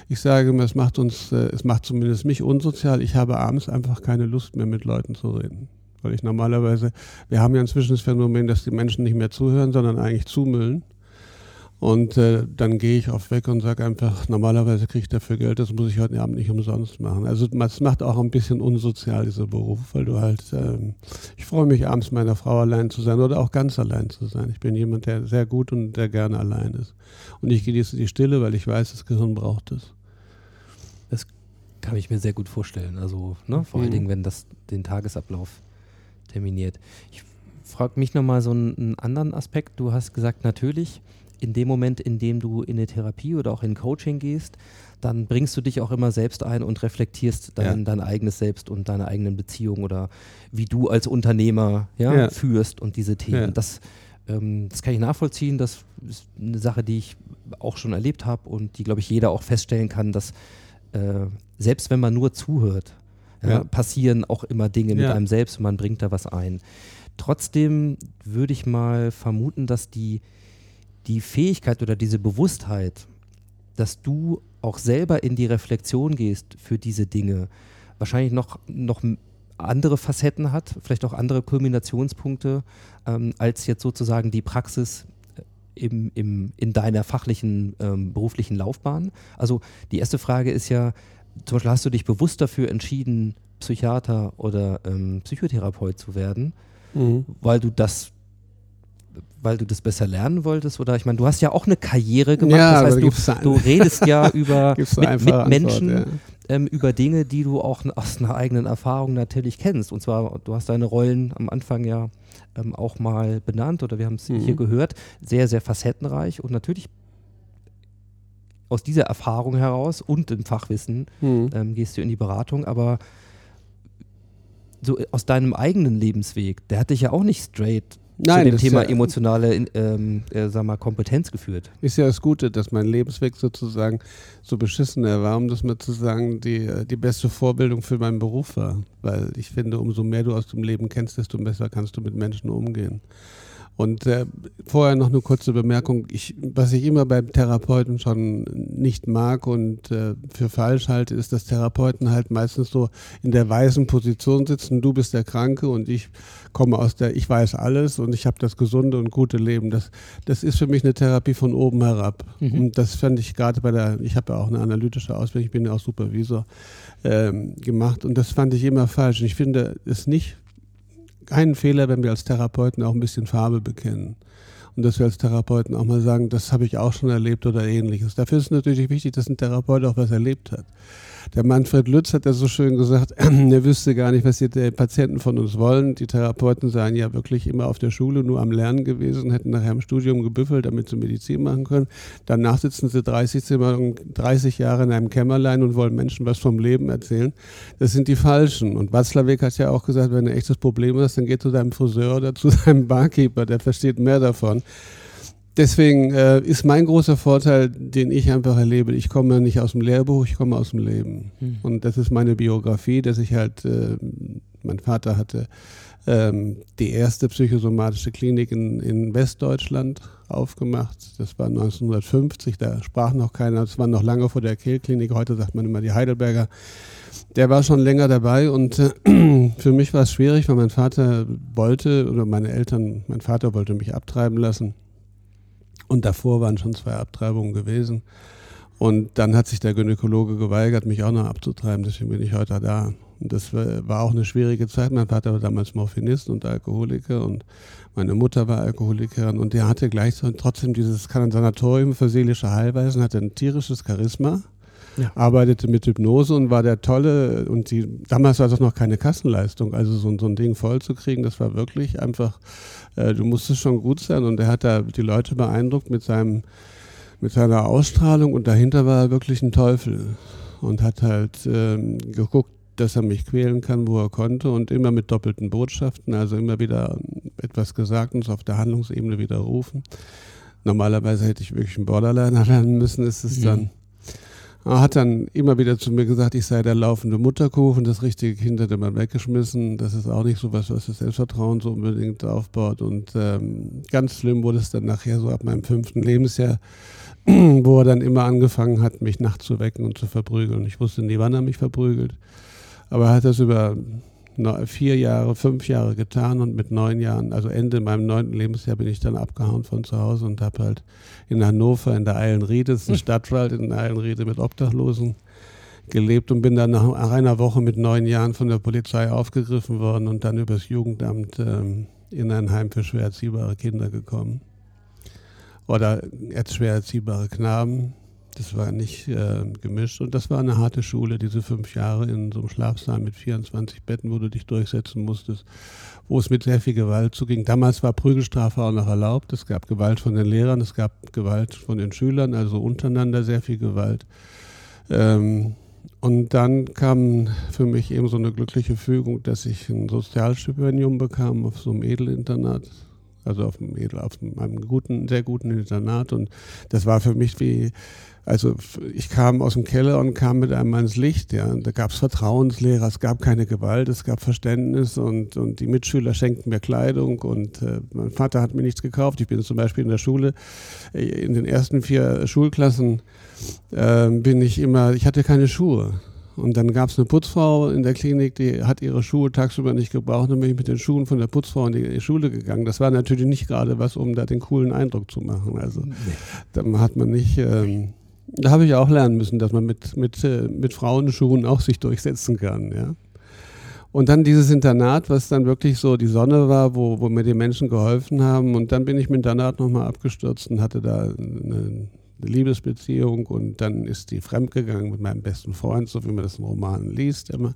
ich sage immer, es macht uns, äh, es macht zumindest mich unsozial. Ich habe abends einfach keine Lust mehr mit Leuten zu reden. Weil ich normalerweise, wir haben ja inzwischen das Phänomen, dass die Menschen nicht mehr zuhören, sondern eigentlich zumüllen. Und äh, dann gehe ich oft weg und sage einfach, normalerweise kriege ich dafür Geld, das muss ich heute Abend nicht umsonst machen. Also es macht auch ein bisschen unsozial, dieser Beruf, weil du halt, ähm, ich freue mich abends meiner Frau allein zu sein oder auch ganz allein zu sein. Ich bin jemand, der sehr gut und der gerne allein ist. Und ich genieße die Stille, weil ich weiß, das Gehirn braucht es. Das kann ich mir sehr gut vorstellen. Also ne, vor mhm. allen Dingen, wenn das den Tagesablauf terminiert. Ich frage mich nochmal so einen, anderen Aspekt. Du hast gesagt, natürlich, in dem Moment, in dem du in eine Therapie oder auch in Coaching gehst, dann bringst du dich auch immer selbst ein und reflektierst dein, ja. dein eigenes Selbst und deine eigenen Beziehungen oder wie du als Unternehmer ja, ja. führst und diese Themen. Das, ähm, das kann ich nachvollziehen. Das ist eine Sache, die ich auch schon erlebt habe und die, glaube ich, jeder auch feststellen kann, dass äh, selbst wenn man nur zuhört, passieren auch immer Dinge mit einem selbst und man bringt da was ein. Trotzdem würde ich mal vermuten, dass die die Fähigkeit oder diese Bewusstheit, dass du auch selber in die Reflexion gehst für diese Dinge, wahrscheinlich noch, noch andere Facetten hat, vielleicht auch andere Kulminationspunkte, ähm, als jetzt sozusagen die Praxis äh, im, im, in deiner fachlichen, ähm, beruflichen Laufbahn. Also die erste Frage ist ja, zum Beispiel hast du dich bewusst dafür entschieden, Psychiater oder ähm, Psychotherapeut zu werden, mhm. weil du das weil du das besser lernen wolltest? Oder ich meine, du hast ja auch eine Karriere gemacht. Ja, das heißt, du, du, redest ja über mit, mit Menschen Antwort, ja. ähm, über Dinge, die du auch aus einer eigenen Erfahrung natürlich kennst. Und zwar, du hast deine Rollen am Anfang ja ähm, auch mal benannt oder wir haben es mhm. hier gehört. Sehr, sehr facettenreich und natürlich aus dieser Erfahrung heraus und dem Fachwissen mhm. ähm, gehst du in die Beratung, aber so aus deinem eigenen Lebensweg, der hat dich ja auch nicht straight Nein, zu dem Thema ja, emotionale ähm, äh, sag mal, Kompetenz geführt. Ist ja das Gute, dass mein Lebensweg sozusagen so beschissen war, um das mal zu sagen, die, äh, die beste Vorbildung für meinen Beruf war. Weil ich finde, umso mehr du aus dem Leben kennst, desto besser kannst du mit Menschen umgehen. Und äh, vorher noch eine kurze Bemerkung. Ich, was ich immer beim Therapeuten schon nicht mag und äh, für falsch halte, ist, dass Therapeuten halt meistens so in der weisen Position sitzen. Du bist der Kranke und ich komme aus der, ich weiß alles und ich habe das gesunde und gute Leben. Das, das ist für mich eine Therapie von oben herab. Mhm. Und das fand ich gerade bei der, ich habe ja auch eine analytische Ausbildung, ich bin ja auch Supervisor ähm, gemacht und das fand ich immer falsch. Und ich finde es nicht keinen Fehler, wenn wir als Therapeuten auch ein bisschen Farbe bekennen. Und dass wir als Therapeuten auch mal sagen, das habe ich auch schon erlebt oder ähnliches. Dafür ist es natürlich wichtig, dass ein Therapeut auch was erlebt hat. Der Manfred Lütz hat ja so schön gesagt, er wüsste gar nicht, was die Patienten von uns wollen. Die Therapeuten seien ja wirklich immer auf der Schule nur am Lernen gewesen, hätten nachher im Studium gebüffelt, damit sie Medizin machen können. Danach sitzen sie 30, 30 Jahre in einem Kämmerlein und wollen Menschen was vom Leben erzählen. Das sind die Falschen. Und Watzlawick hat ja auch gesagt, wenn du ein echtes Problem hast, dann geh zu deinem Friseur oder zu deinem Barkeeper, der versteht mehr davon deswegen äh, ist mein großer Vorteil, den ich einfach erlebe, ich komme nicht aus dem Lehrbuch, ich komme aus dem Leben. Hm. Und das ist meine Biografie, dass ich halt, äh, mein Vater hatte ähm, die erste psychosomatische Klinik in, in Westdeutschland aufgemacht. Das war 1950, da sprach noch keiner, das war noch lange vor der Kehlklinik, heute sagt man immer die Heidelberger. Der war schon länger dabei und äh, für mich war es schwierig, weil mein Vater wollte, oder meine Eltern, mein Vater wollte mich abtreiben lassen. Und davor waren schon zwei Abtreibungen gewesen. Und dann hat sich der Gynäkologe geweigert, mich auch noch abzutreiben. Deswegen bin ich heute da. Und das war, auch eine schwierige Zeit. Mein Vater war damals Morphinist und Alkoholiker und meine Mutter war Alkoholikerin und der hatte gleich so, trotzdem dieses Sanatorium für seelische Heilweisen, hatte ein tierisches Charisma. Ja. arbeitete mit Hypnose und war der tolle, und die, damals war das noch keine Kassenleistung, also so, so ein Ding voll zu kriegen, das war wirklich einfach, äh, du musstest schon gut sein und er hat da die Leute beeindruckt mit seinem, mit seiner Ausstrahlung und dahinter war er wirklich ein Teufel und hat halt ähm, geguckt, dass er mich quälen kann, wo er konnte und immer mit doppelten Botschaften, also immer wieder etwas gesagt und es auf der Handlungsebene widerrufen. Normalerweise hätte ich wirklich einen Borderliner lernen müssen, ist es mhm. dann. Er hat dann immer wieder zu mir gesagt, ich sei der laufende Mutterkuchen, das richtige Kind hätte man weggeschmissen. Das ist auch nicht so was, was das Selbstvertrauen so unbedingt aufbaut. Und ähm, ganz schlimm wurde es dann nachher so ab meinem fünften Lebensjahr, wo er dann immer angefangen hat, mich nachts zu wecken und zu verprügeln. Ich wusste nie, wann er mich verprügelt. Aber er hat das über vier Jahre, fünf Jahre getan und mit neun Jahren, also Ende meinem neunten Lebensjahr, bin ich dann abgehauen von zu Hause und habe halt in Hannover in der Eilenriede, das ist ein hm. Stadtwald in der Eilenriede mit Obdachlosen gelebt und bin dann nach einer Woche mit neun Jahren von der Polizei aufgegriffen worden und dann übers Jugendamt ähm, in ein Heim für schwer erziehbare Kinder gekommen. Oder jetzt schwer erziehbare Knaben. Das war nicht äh, gemischt und das war eine harte Schule, diese fünf Jahre in so einem Schlafsaal mit 24 Betten, wo du dich durchsetzen musstest, wo es mit sehr viel Gewalt zuging. Damals war Prügelstrafe auch noch erlaubt. Es gab Gewalt von den Lehrern, es gab Gewalt von den Schülern, also untereinander sehr viel Gewalt. Ähm, und dann kam für mich eben so eine glückliche Fügung, dass ich ein Sozialstipendium bekam auf so einem Edelinternat also auf einem, auf einem guten, sehr guten Internat. Und das war für mich wie, also ich kam aus dem Keller und kam mit einem ans Licht. Ja. Da gab es Vertrauenslehrer, es gab keine Gewalt, es gab Verständnis und, und die Mitschüler schenkten mir Kleidung und äh, mein Vater hat mir nichts gekauft. Ich bin zum Beispiel in der Schule, äh, in den ersten vier Schulklassen äh, bin ich immer, ich hatte keine Schuhe. Und dann gab es eine Putzfrau in der Klinik, die hat ihre Schuhe tagsüber nicht gebraucht. Dann bin ich mit den Schuhen von der Putzfrau in die Schule gegangen. Das war natürlich nicht gerade was, um da den coolen Eindruck zu machen. Also nee. da hat man nicht. Ähm, da habe ich auch lernen müssen, dass man mit, mit, äh, mit Frauenschuhen auch sich durchsetzen kann. Ja. Und dann dieses Internat, was dann wirklich so die Sonne war, wo, wo mir die Menschen geholfen haben. Und dann bin ich mit Internat nochmal abgestürzt und hatte da eine, Liebesbeziehung und dann ist die fremdgegangen mit meinem besten Freund, so wie man das in Romanen liest immer.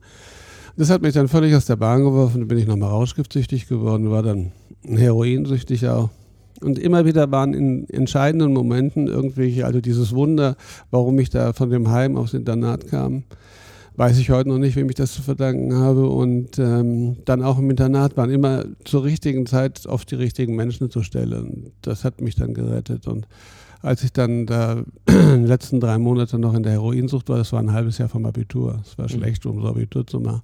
Das hat mich dann völlig aus der Bahn geworfen, dann bin ich nochmal rauschgiftsüchtig geworden, war dann heroinsüchtig auch. Und immer wieder waren in entscheidenden Momenten irgendwelche, also dieses Wunder, warum ich da von dem Heim aufs Internat kam, weiß ich heute noch nicht, wem ich das zu verdanken habe. Und ähm, dann auch im Internat waren immer zur richtigen Zeit auf die richtigen Menschen zu stellen. Das hat mich dann gerettet. Und als ich dann da in den letzten drei Monate noch in der Heroinsucht war, das war ein halbes Jahr vom Abitur. Es war mhm. schlecht, um so Abitur zu machen.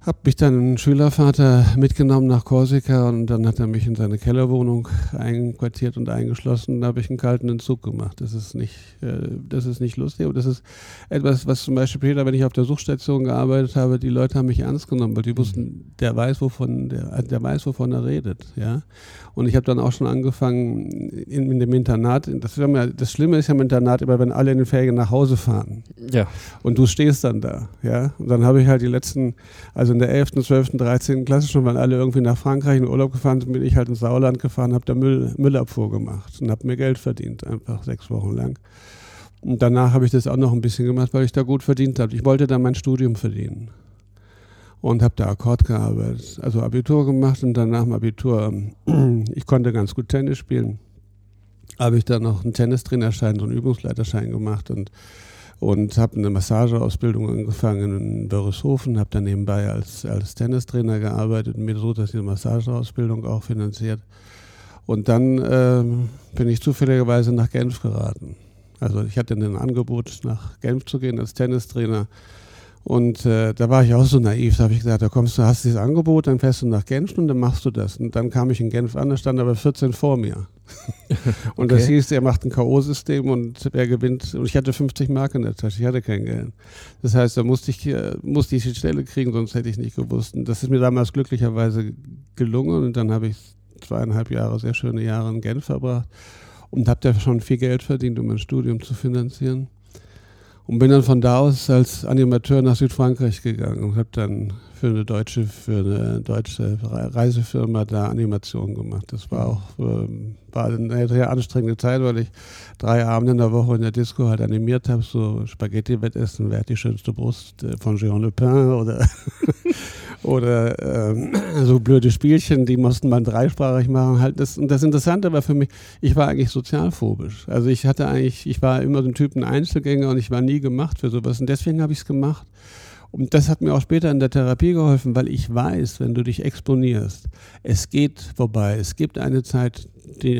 Hab mich dann ein Schülervater mitgenommen nach Korsika und dann hat er mich in seine Kellerwohnung einquartiert und eingeschlossen. Da habe ich einen kalten Entzug gemacht. Das ist nicht, äh, das ist nicht lustig, aber das ist etwas, was zum Beispiel später, wenn ich auf der Suchstation gearbeitet habe, die Leute haben mich ernst genommen, weil die mhm. wussten, der weiß, wovon, der, der weiß, wovon er redet, ja. Und ich habe dann auch schon angefangen in, in dem Internat. Das, ja, das, Schlimme ist ja im Internat immer, wenn alle in den Ferien nach Hause fahren. Ja. Und du stehst dann da, ja. Und dann habe ich halt die letzten, also in der 11., 12., 13. Klasse schon, weil alle irgendwie nach Frankreich in Urlaub gefahren sind, bin ich halt ins Sauerland gefahren, habe da Müll, Müllabfuhr gemacht und habe mir Geld verdient, einfach sechs Wochen lang. Und danach habe ich das auch noch ein bisschen gemacht, weil ich da gut verdient habe. Ich wollte dann mein Studium verdienen und habe da Akkord gearbeitet, also Abitur gemacht und dann nach dem Abitur, ich konnte ganz gut Tennis spielen, habe ich dann noch einen Tennistrainerschein, so einen Übungsleiterschein gemacht und und habe eine Massageausbildung angefangen in Börreshofen, habe dann nebenbei als, als Tennistrainer gearbeitet, mir so, dass die Massageausbildung auch finanziert. Und dann äh, bin ich zufälligerweise nach Genf geraten. Also ich hatte ein Angebot, nach Genf zu gehen als Tennistrainer. Und äh, da war ich auch so naiv. Da habe ich gesagt, da kommst du, hast dieses Angebot, dann fährst du nach Genf und dann machst du das. Und dann kam ich in Genf an, da stand aber 14 vor mir. und okay. das hieß, er macht ein K.O.-System und wer gewinnt. Und ich hatte 50 Mark in der Tasche, ich hatte kein Geld. Das heißt, da musste ich, äh, musste ich die Stelle kriegen, sonst hätte ich nicht gewusst. Und das ist mir damals glücklicherweise gelungen. Und dann habe ich zweieinhalb Jahre, sehr schöne Jahre in Genf verbracht und habe da schon viel Geld verdient, um mein Studium zu finanzieren. Und bin dann von da aus als Animateur nach Südfrankreich gegangen und habe dann für eine deutsche, für eine deutsche Reisefirma da Animationen gemacht. Das war auch ähm, war eine sehr anstrengende Zeit, weil ich drei Abende in der Woche in der Disco halt animiert habe, so Spaghetti-Wettessen, wer hat die schönste Brust äh, von Jean Le Pen oder oder ähm, so blöde Spielchen, die mussten man dreisprachig machen. Halt das, und das Interessante war für mich, ich war eigentlich sozialphobisch. Also ich hatte eigentlich, ich war immer so ein Typ ein Einzelgänger und ich war nie gemacht für sowas. Und deswegen habe ich es gemacht. Und das hat mir auch später in der Therapie geholfen, weil ich weiß, wenn du dich exponierst, es geht vorbei. Es gibt eine Zeit,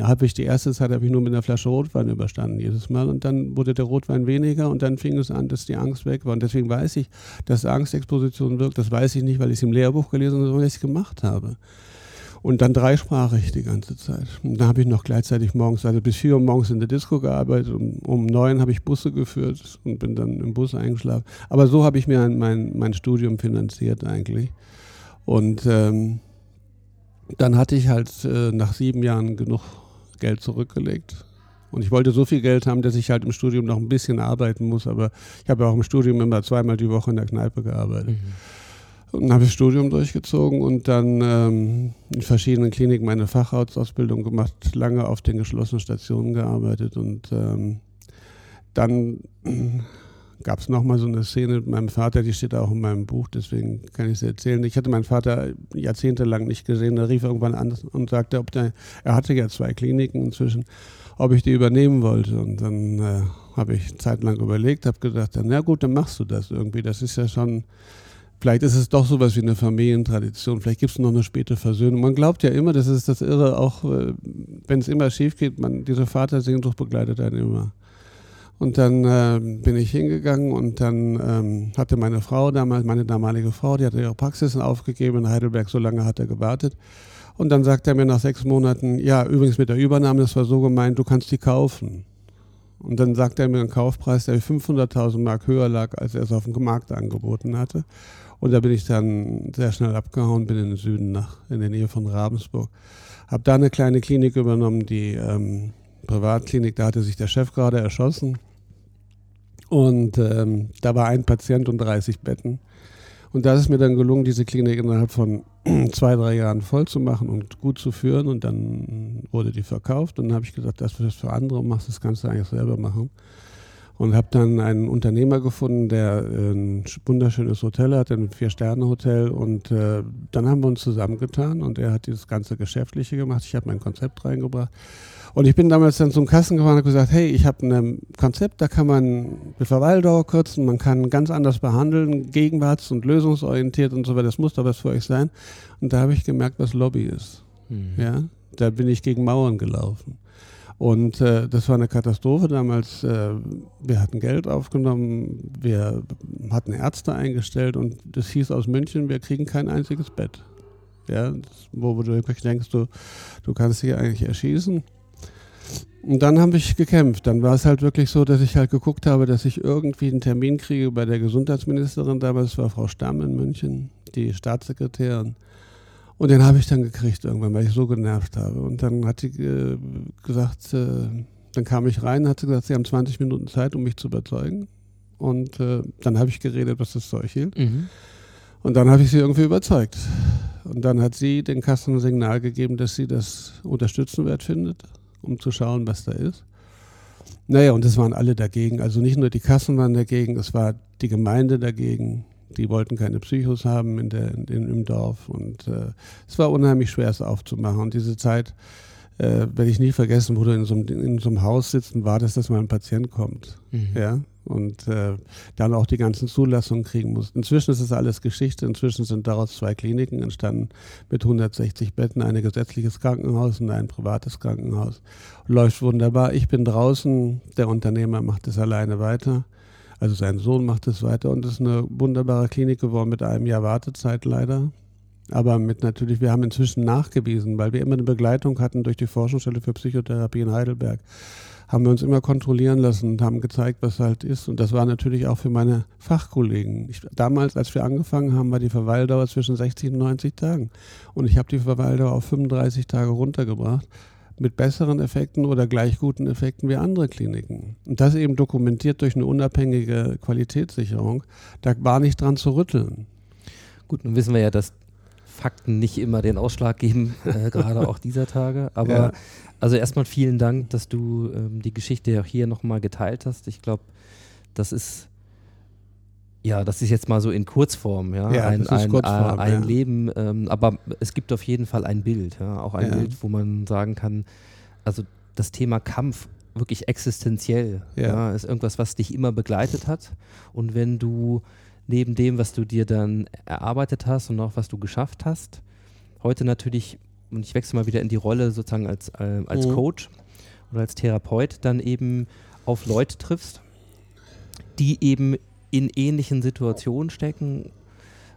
habe ich die erste Zeit habe ich nur mit einer Flasche Rotwein überstanden jedes Mal und dann wurde der Rotwein weniger und dann fing es an, dass die Angst weg war und deswegen weiß ich, dass Angstexposition wirkt. Das weiß ich nicht, weil ich es im Lehrbuch gelesen habe, sondern weil ich es gemacht habe. Und dann dreisprachig die ganze Zeit. Und da habe ich noch gleichzeitig morgens, also bis vier Uhr morgens in der Disco gearbeitet. Um, um neun habe ich Busse geführt und bin dann im Bus eingeschlafen. Aber so habe ich mir mein, mein Studium finanziert eigentlich. Und ähm, dann hatte ich halt äh, nach sieben Jahren genug Geld zurückgelegt. Und ich wollte so viel Geld haben, dass ich halt im Studium noch ein bisschen arbeiten muss. Aber ich habe ja auch im Studium immer zweimal die Woche in der Kneipe gearbeitet. Mhm. Und dann habe ich das Studium durchgezogen und dann ähm, in verschiedenen Kliniken meine Facharztausbildung gemacht, lange auf den geschlossenen Stationen gearbeitet und ähm, dann gab es nochmal so eine Szene mit meinem Vater, die steht auch in meinem Buch, deswegen kann ich sie erzählen. Ich hatte meinen Vater jahrzehntelang nicht gesehen, da rief irgendwann an und sagte, ob der, er hatte ja zwei Kliniken inzwischen, ob ich die übernehmen wollte. Und dann äh, habe ich zeitlang überlegt, habe gedacht, na gut, dann machst du das irgendwie. Das ist ja schon Vielleicht ist es doch sowas wie eine Familientradition, vielleicht gibt es noch eine späte Versöhnung. Man glaubt ja immer, das ist das Irre, auch äh, wenn es immer schief geht, man, diese Vatersehnsucht begleitet einen immer. Und dann äh, bin ich hingegangen und dann ähm, hatte meine Frau damals, meine damalige Frau, die hatte ihre Praxis aufgegeben in Heidelberg, so lange hat er gewartet. Und dann sagt er mir nach sechs Monaten, ja, übrigens mit der Übernahme, das war so gemeint, du kannst die kaufen. Und dann sagt er mir einen Kaufpreis, der 500.000 Mark höher lag, als er es auf dem Markt angeboten hatte. Und da bin ich dann sehr schnell abgehauen, bin in den Süden nach, in der Nähe von Ravensburg. Habe da eine kleine Klinik übernommen, die ähm, Privatklinik, da hatte sich der Chef gerade erschossen. Und ähm, da war ein Patient und 30 Betten. Und da ist es mir dann gelungen, diese Klinik innerhalb von zwei, drei Jahren voll zu machen und gut zu führen. Und dann wurde die verkauft. Und dann habe ich gesagt, das wird für andere und machst das Ganze eigentlich selber machen und habe dann einen Unternehmer gefunden, der äh, ein wunderschönes Hotel hat, ein Vier-Sterne-Hotel und äh, dann haben wir uns zusammengetan und er hat dieses ganze Geschäftliche gemacht. Ich habe mein Konzept reingebracht und ich bin damals dann zum Kassen gefahren und habe gesagt, hey, ich habe ein Konzept, da kann man die Verweildauer kürzen, man kann ganz anders behandeln, gegenwarts- und lösungsorientiert und so weiter. Das muss doch was für euch sein. Und da habe ich gemerkt, was Lobby ist. Mhm. Ja, da bin ich gegen Mauern gelaufen. Und äh, das war eine Katastrophe damals. Äh, wir hatten Geld aufgenommen, wir hatten Ärzte eingestellt und das hieß aus München, wir kriegen kein einziges Bett. Ja, wo du wirklich denkst, du, du kannst dich eigentlich erschießen. Und dann habe ich gekämpft. Dann war es halt wirklich so, dass ich halt geguckt habe, dass ich irgendwie einen Termin kriege bei der Gesundheitsministerin. Damals war Frau Stamm in München, die Staatssekretärin. Und den habe ich dann gekriegt irgendwann, weil ich so genervt habe. Und dann hat sie äh, gesagt, äh, dann kam ich rein, hat sie gesagt, sie haben 20 Minuten Zeit, um mich zu überzeugen. Und äh, dann habe ich geredet, was das Zeug hielt. Mhm. Und dann habe ich sie irgendwie überzeugt. Und dann hat sie den Kassen ein Signal gegeben, dass sie das unterstützenwert findet, um zu schauen, was da ist. Naja, und es waren alle dagegen. Also nicht nur die Kassen waren dagegen, es war die Gemeinde dagegen, die wollten keine Psychos haben in der, in, im Dorf. Und äh, es war unheimlich schwer, es aufzumachen. Und diese Zeit äh, werde ich nie vergessen, wo du in so, einem, in so einem Haus sitzt und wartest, dass mal ein Patient kommt. Mhm. Ja? Und äh, dann auch die ganzen Zulassungen kriegen musst. Inzwischen ist es alles Geschichte. Inzwischen sind daraus zwei Kliniken entstanden mit 160 Betten, ein gesetzliches Krankenhaus und ein privates Krankenhaus. Läuft wunderbar. Ich bin draußen, der Unternehmer macht es alleine weiter. Also sein Sohn macht es weiter und es ist eine wunderbare Klinik geworden mit einem Jahr Wartezeit leider. Aber mit natürlich, wir haben inzwischen nachgewiesen, weil wir immer eine Begleitung hatten durch die Forschungsstelle für Psychotherapie in Heidelberg, haben wir uns immer kontrollieren lassen und haben gezeigt, was halt ist. Und das war natürlich auch für meine Fachkollegen. Ich, damals, als wir angefangen haben, war die Verweildauer zwischen 60 und 90 Tagen. Und ich habe die Verweildauer auf 35 Tage runtergebracht mit besseren Effekten oder gleich guten Effekten wie andere Kliniken. Und das eben dokumentiert durch eine unabhängige Qualitätssicherung. Da war nicht dran zu rütteln. Gut, nun wissen wir ja, dass Fakten nicht immer den Ausschlag geben, äh, gerade auch dieser Tage. Aber Ja. also erstmal vielen Dank, dass du ähm, die Geschichte auch hier nochmal geteilt hast. Ich glaube, das ist ja, das ist jetzt mal so in Kurzform, ja, Ja, ein, ein, Kurzform, ein ja. Leben, ähm, aber es gibt auf jeden Fall ein Bild, ja, auch ein. Bild, wo man sagen kann, also das Thema Kampf wirklich existenziell, ja. ist irgendwas, was dich immer begleitet hat und wenn du neben dem, was du dir dann erarbeitet hast und auch was du geschafft hast, heute natürlich, und ich wechsle mal wieder in die Rolle sozusagen als, äh, als Mhm. Coach oder als Therapeut, dann eben auf Leute triffst, die eben in ähnlichen Situationen stecken,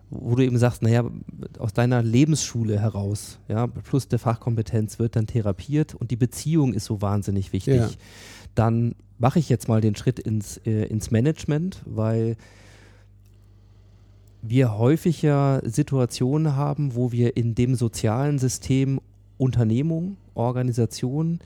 wo du eben sagst, naja, aus deiner Lebensschule heraus, ja, plus der Fachkompetenz wird dann therapiert und die Beziehung ist so wahnsinnig wichtig. Ja. Dann mache ich jetzt mal den Schritt ins, äh, ins Management, weil wir häufig ja Situationen haben, wo wir in dem sozialen System Unternehmung, Organisation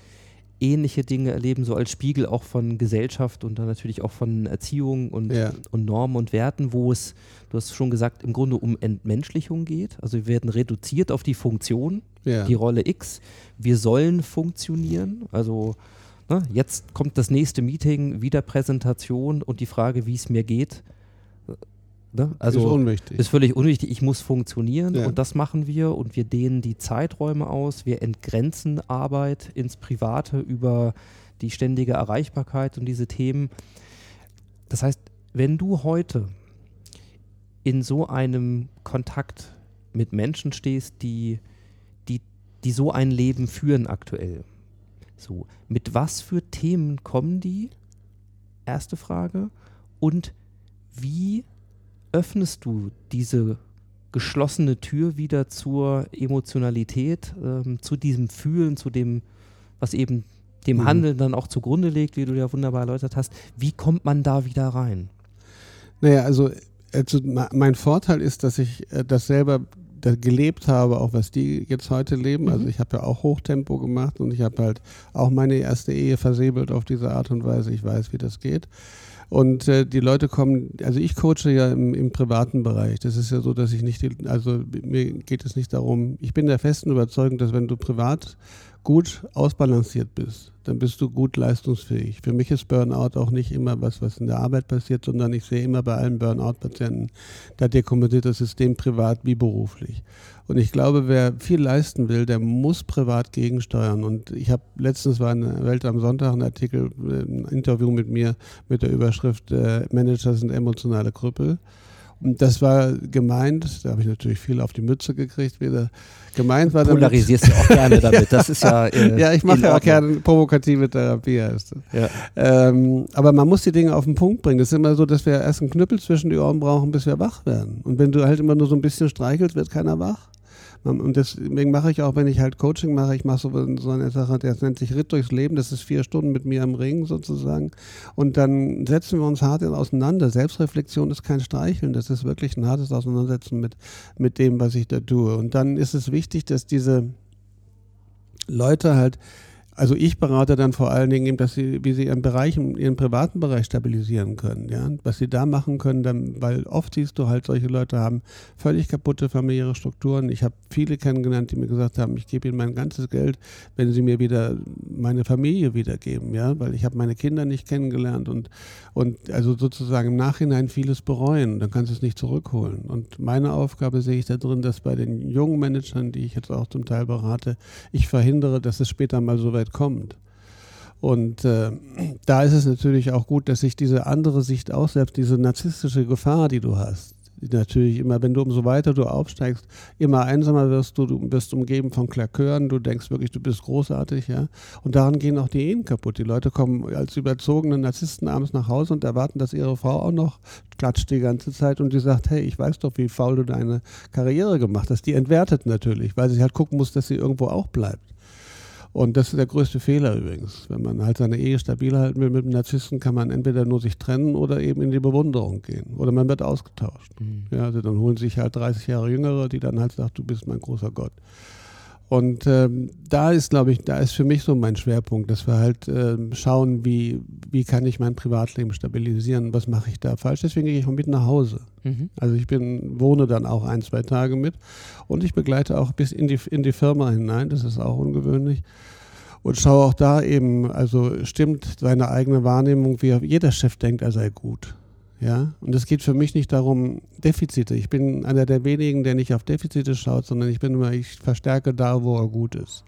ähnliche Dinge erleben, so als Spiegel auch von Gesellschaft und dann natürlich auch von Erziehung und, Ja. und Normen und Werten, wo es, du hast schon gesagt, im Grunde um Entmenschlichung geht. Also wir werden reduziert auf die Funktion, Ja. die Rolle X. Wir sollen funktionieren. Also ne, jetzt kommt das nächste Meeting, wieder Präsentation und die Frage, wie es mir geht. Ne? Also ist unwichtig. ist völlig unwichtig. Ich muss funktionieren Ja. und das machen wir und wir dehnen die Zeiträume aus. Wir entgrenzen Arbeit ins Private über die ständige Erreichbarkeit und diese Themen. Das heißt, wenn du heute in so einem Kontakt mit Menschen stehst, die, die, die so ein Leben führen aktuell, so, mit was für Themen kommen die? Erste Frage. Und wie öffnest du diese geschlossene Tür wieder zur Emotionalität, ähm, zu diesem Fühlen, zu dem, was eben dem Mhm. Handeln dann auch zugrunde liegt, wie du ja wunderbar erläutert hast. Wie kommt man da wieder rein? Naja, also, also mein Vorteil ist, dass ich äh, das selber gelebt habe, auch was die jetzt heute leben. Also Mhm. ich habe ja auch Hochtempo gemacht und ich habe halt auch meine erste Ehe versäbelt auf diese Art und Weise. Ich weiß, wie das geht. Und äh, die Leute kommen, also ich coache ja im, im privaten Bereich. Das ist ja so, dass ich nicht, die, also mir geht es nicht darum, ich bin der festen Überzeugung, dass wenn du privat gut ausbalanciert bist, dann bist du gut leistungsfähig. Für mich ist Burnout auch nicht immer was, was in der Arbeit passiert, sondern ich sehe immer bei allen Burnout-Patienten, da dekompensiert das System privat wie beruflich. Und ich glaube, wer viel leisten will, der muss privat gegensteuern. Und ich habe letztens war in der Welt am Sonntag ein Artikel, äh, ein Interview mit mir mit der Überschrift äh, Manager sind emotionale Krüppel. Und das war gemeint, da habe ich natürlich viel auf die Mütze gekriegt wieder. Gemeint war damit, Polarisierst du auch gerne damit. Das ist ja. Äh, ja, ich mache ja auch gerne provokative Therapie. Heißt das. Ja. Ähm, aber man muss die Dinge auf den Punkt bringen. Es ist immer so, dass wir erst einen Knüppel zwischen die Ohren brauchen, bis wir wach werden. Und wenn du halt immer nur so ein bisschen streichelst, wird keiner wach. Man- Und deswegen mache ich auch, wenn ich halt Coaching mache, ich mache so, so eine Sache, das nennt sich Ritt durchs Leben. Das ist vier Stunden mit mir am Ring sozusagen. Und dann setzen wir uns hart auseinander. Selbstreflexion ist kein Streicheln, das ist wirklich ein hartes Auseinandersetzen mit, mit dem, was ich da tue. Und dann ist es wichtig, dass diese Leute halt, also ich berate dann vor allen Dingen eben, dass sie, wie sie ihren Bereich, ihren privaten Bereich stabilisieren können, ja, was sie da machen können, dann, weil oft siehst du halt, solche Leute haben völlig kaputte familiäre Strukturen. Ich habe viele kennengelernt, die mir gesagt haben, ich gebe ihnen mein ganzes Geld, wenn sie mir wieder meine Familie wiedergeben, ja, weil ich habe meine Kinder nicht kennengelernt und, und also sozusagen im Nachhinein vieles bereuen, dann kannst du es nicht zurückholen. Und meine Aufgabe sehe ich da drin, dass bei den jungen Managern, die ich jetzt auch zum Teil berate, ich verhindere, dass es später mal so weit kommt. Und äh, da ist es natürlich auch gut, dass sich diese andere Sicht auch selbst, diese narzisstische Gefahr, die du hast, die natürlich immer, wenn du umso weiter du aufsteigst, immer einsamer wirst du, du wirst umgeben von Klakören, du denkst wirklich, du bist großartig, ja. Und daran gehen auch die Ehen kaputt. Die Leute kommen als überzogene Narzissten abends nach Hause und erwarten, dass ihre Frau auch noch klatscht die ganze Zeit und die sagt, hey, ich weiß doch, wie faul du deine Karriere gemacht hast. Die entwertet natürlich, weil sie halt gucken muss, dass sie irgendwo auch bleibt. Und das ist der größte Fehler übrigens. Wenn man halt seine Ehe stabil halten will mit einem Narzissten, kann man entweder nur sich trennen oder eben in die Bewunderung gehen. Oder man wird ausgetauscht. Mhm. Ja, also dann holen sich halt 30 Jahre Jüngere, die dann halt sagt, du bist mein großer Gott. Und ähm, da ist, glaube ich, da ist für mich so mein Schwerpunkt, dass wir halt ähm, schauen, wie, wie kann ich mein Privatleben stabilisieren, was mache ich da falsch. Deswegen gehe ich auch mit nach Hause. Mhm. Also ich bin, wohne dann auch ein, zwei Tage mit und ich begleite auch bis in die, in die Firma hinein, das ist auch ungewöhnlich. Und schaue auch da eben, also stimmt seine eigene Wahrnehmung, wie jeder Chef denkt, er sei gut. Ja, und es geht für mich nicht darum, Defizite. Ich bin einer der wenigen, der nicht auf Defizite schaut, sondern ich bin immer, ich verstärke da, wo er gut ist.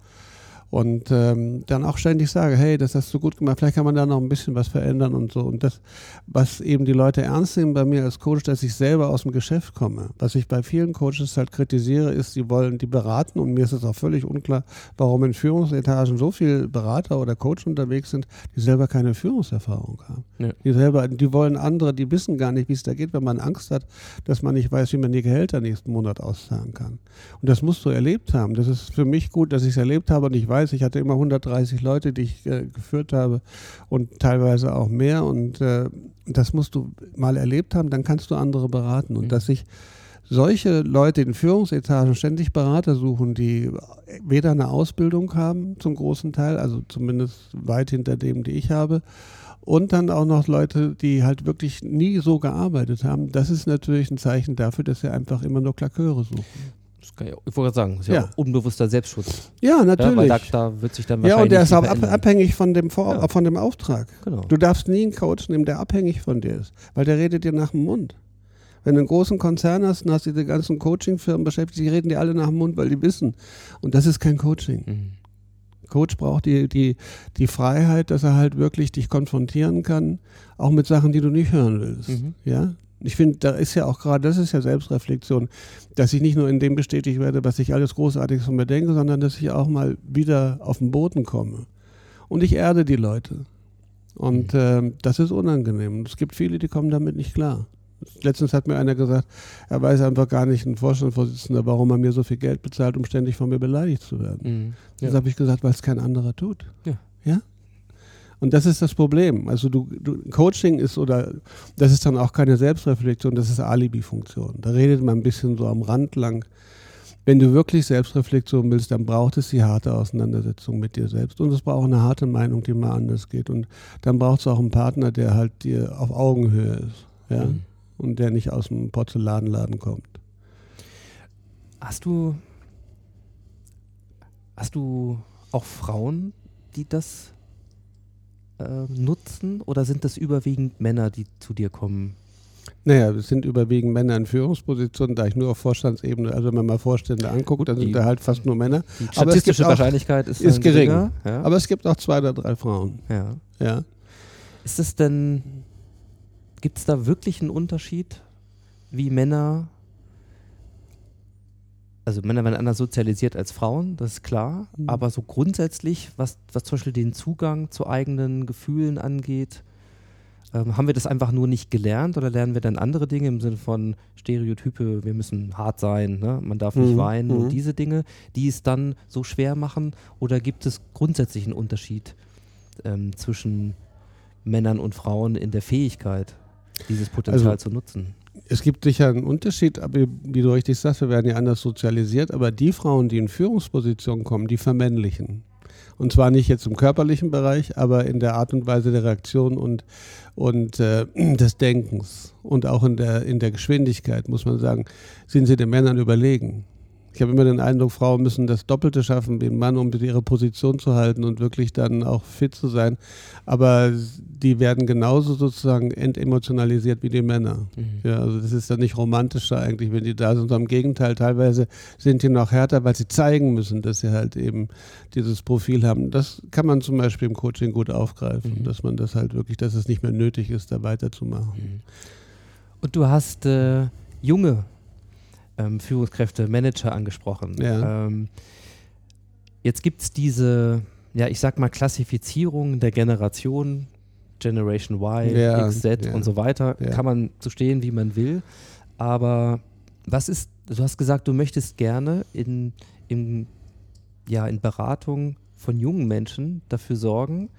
Und ähm, dann auch ständig sage, hey, das hast du gut gemacht, vielleicht kann man da noch ein bisschen was verändern und so. Und das, was eben die Leute ernst nehmen bei mir als Coach, dass ich selber aus dem Geschäft komme. Was ich bei vielen Coaches halt kritisiere, ist, die wollen die beraten und mir ist es auch völlig unklar, warum in Führungsetagen so viele Berater oder Coach unterwegs sind, die selber keine Führungserfahrung haben. Ja. Die selber, die wollen andere, die wissen gar nicht, wie es da geht, wenn man Angst hat, dass man nicht weiß, wie man die Gehälter nächsten Monat auszahlen kann. Und das musst du erlebt haben. Das ist für mich gut, dass ich es erlebt habe und ich weiß, ich hatte immer 130 Leute, die ich äh, geführt habe und teilweise auch mehr. Und äh, das musst du mal erlebt haben, dann kannst du andere beraten. Und Mhm. dass sich solche Leute in Führungsetagen ständig Berater suchen, die weder eine Ausbildung haben zum großen Teil, also zumindest weit hinter dem, die ich habe, und dann auch noch Leute, die halt wirklich nie so gearbeitet haben, das ist natürlich ein Zeichen dafür, dass sie einfach immer nur Klaköre suchen. Ich, wollte gerade sagen, das ist ja, Ja. unbewusster Selbstschutz. Ja, Ja, natürlich. weil da, da wird sich dann Ja, wahrscheinlich und der ist auch ab, abhängig von dem, Vor Ja. von dem Auftrag. Genau. Du darfst nie einen Coach nehmen, der abhängig von dir ist, weil der redet dir nach dem Mund. Wenn du einen großen Konzern hast und hast diese ganzen Coaching-Firmen beschäftigt, die reden dir alle nach dem Mund, weil die wissen. Und das ist kein Coaching. Mhm. Coach braucht die, die, die Freiheit, dass er halt wirklich dich konfrontieren kann, auch mit Sachen, die du nicht hören willst. Mhm. Ja? Ich finde, da ist ja auch gerade, das ist ja Selbstreflexion, dass ich nicht nur in dem bestätigt werde, was ich alles Großartiges von mir denke, sondern dass ich auch mal wieder auf den Boden komme. Und ich erde die Leute. Und ähm, das ist unangenehm. Und es gibt viele, die kommen damit nicht klar. Letztens hat mir einer gesagt, er weiß einfach gar nicht, ein Vorstandsvorsitzender, warum er mir so viel Geld bezahlt, um ständig von mir beleidigt zu werden. Mhm. Das Ja. habe ich gesagt, weil es kein anderer tut. Ja. ja? Und das ist das Problem. Also du, du Coaching ist oder das ist dann auch keine Selbstreflexion, das ist Alibi-Funktion. Da redet man ein bisschen so am Rand lang. Wenn du wirklich Selbstreflexion willst, dann braucht es die harte Auseinandersetzung mit dir selbst. Und es braucht eine harte Meinung, die mal anders geht. Und dann braucht es auch einen Partner, der halt dir auf Augenhöhe ist. Ja? Mhm. Und der nicht aus dem Porzellanladen kommt. Hast du hast du auch Frauen, die das äh, nutzen oder sind das überwiegend Männer, die zu dir kommen? Naja, es sind überwiegend Männer in Führungspositionen, da ich nur auf Vorstandsebene, also wenn man mal Vorstände anguckt, dann sind die- da halt fast nur Männer. Die statistische auch- Wahrscheinlichkeit ist, ist gering. geringer, Ja? Aber es gibt auch zwei oder drei Frauen. ja. Ja. Ist es denn, gibt es da wirklich einen Unterschied, wie Männer, also Männer werden anders sozialisiert als Frauen, das ist klar, Mhm. aber so grundsätzlich, was, was zum Beispiel den Zugang zu eigenen Gefühlen angeht, ähm, haben wir das einfach nur nicht gelernt oder lernen wir dann andere Dinge im Sinne von Stereotype, wir müssen hart sein, ne? man darf nicht Mhm. weinen Mhm. und diese Dinge, die es dann so schwer machen oder gibt es grundsätzlich einen Unterschied ähm, zwischen Männern und Frauen in der Fähigkeit, dieses Potenzial Also- zu nutzen? Es gibt sicher einen Unterschied, aber wie du richtig sagst, wir werden ja anders sozialisiert, aber die Frauen, die in Führungspositionen kommen, die vermännlichen. Und zwar nicht jetzt im körperlichen Bereich, aber in der Art und Weise der Reaktion und, und äh, des Denkens und auch in der, in der Geschwindigkeit, muss man sagen, sind sie den Männern überlegen. Ich habe immer den Eindruck, Frauen müssen das Doppelte schaffen wie ein Mann, um ihre Position zu halten und wirklich dann auch fit zu sein. Aber die werden genauso sozusagen entemotionalisiert wie die Männer. Ja, also das ist dann nicht romantischer eigentlich, wenn die da sind. Sondern Im Gegenteil, teilweise sind die noch härter, weil sie zeigen müssen, dass sie halt eben dieses Profil haben. Das kann man zum Beispiel im Coaching gut aufgreifen, Mhm. dass man das halt wirklich, dass es nicht mehr nötig ist, da weiterzumachen. Und du hast äh, junge ähm, Führungskräfte, Manager angesprochen. Ja. Ähm, jetzt gibt es diese, ja, ich sag mal, Klassifizierung der Generation, Generation Y, Ja, XZ ja. und so weiter. Kann man so stehen, wie man will. Aber was ist, du hast gesagt, du möchtest gerne in, in, ja, in Beratung von jungen Menschen dafür sorgen,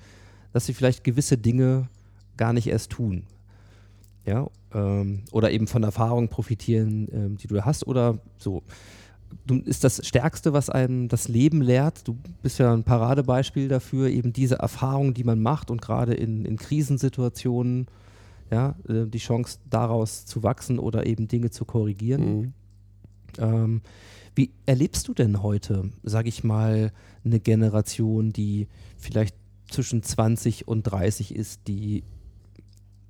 dass sie vielleicht gewisse Dinge gar nicht erst tun. Ja, ähm, oder eben von Erfahrungen profitieren, ähm, die du hast oder so. du, ist das Stärkste, was einem das Leben lehrt. Du bist ja ein Paradebeispiel dafür, eben diese Erfahrung, die man macht und gerade in, in Krisensituationen, ja, äh, die Chance daraus zu wachsen oder eben Dinge zu korrigieren. Mhm. Ähm, wie erlebst du denn heute, sage ich mal, eine Generation, die vielleicht zwischen 20 und 30 ist, die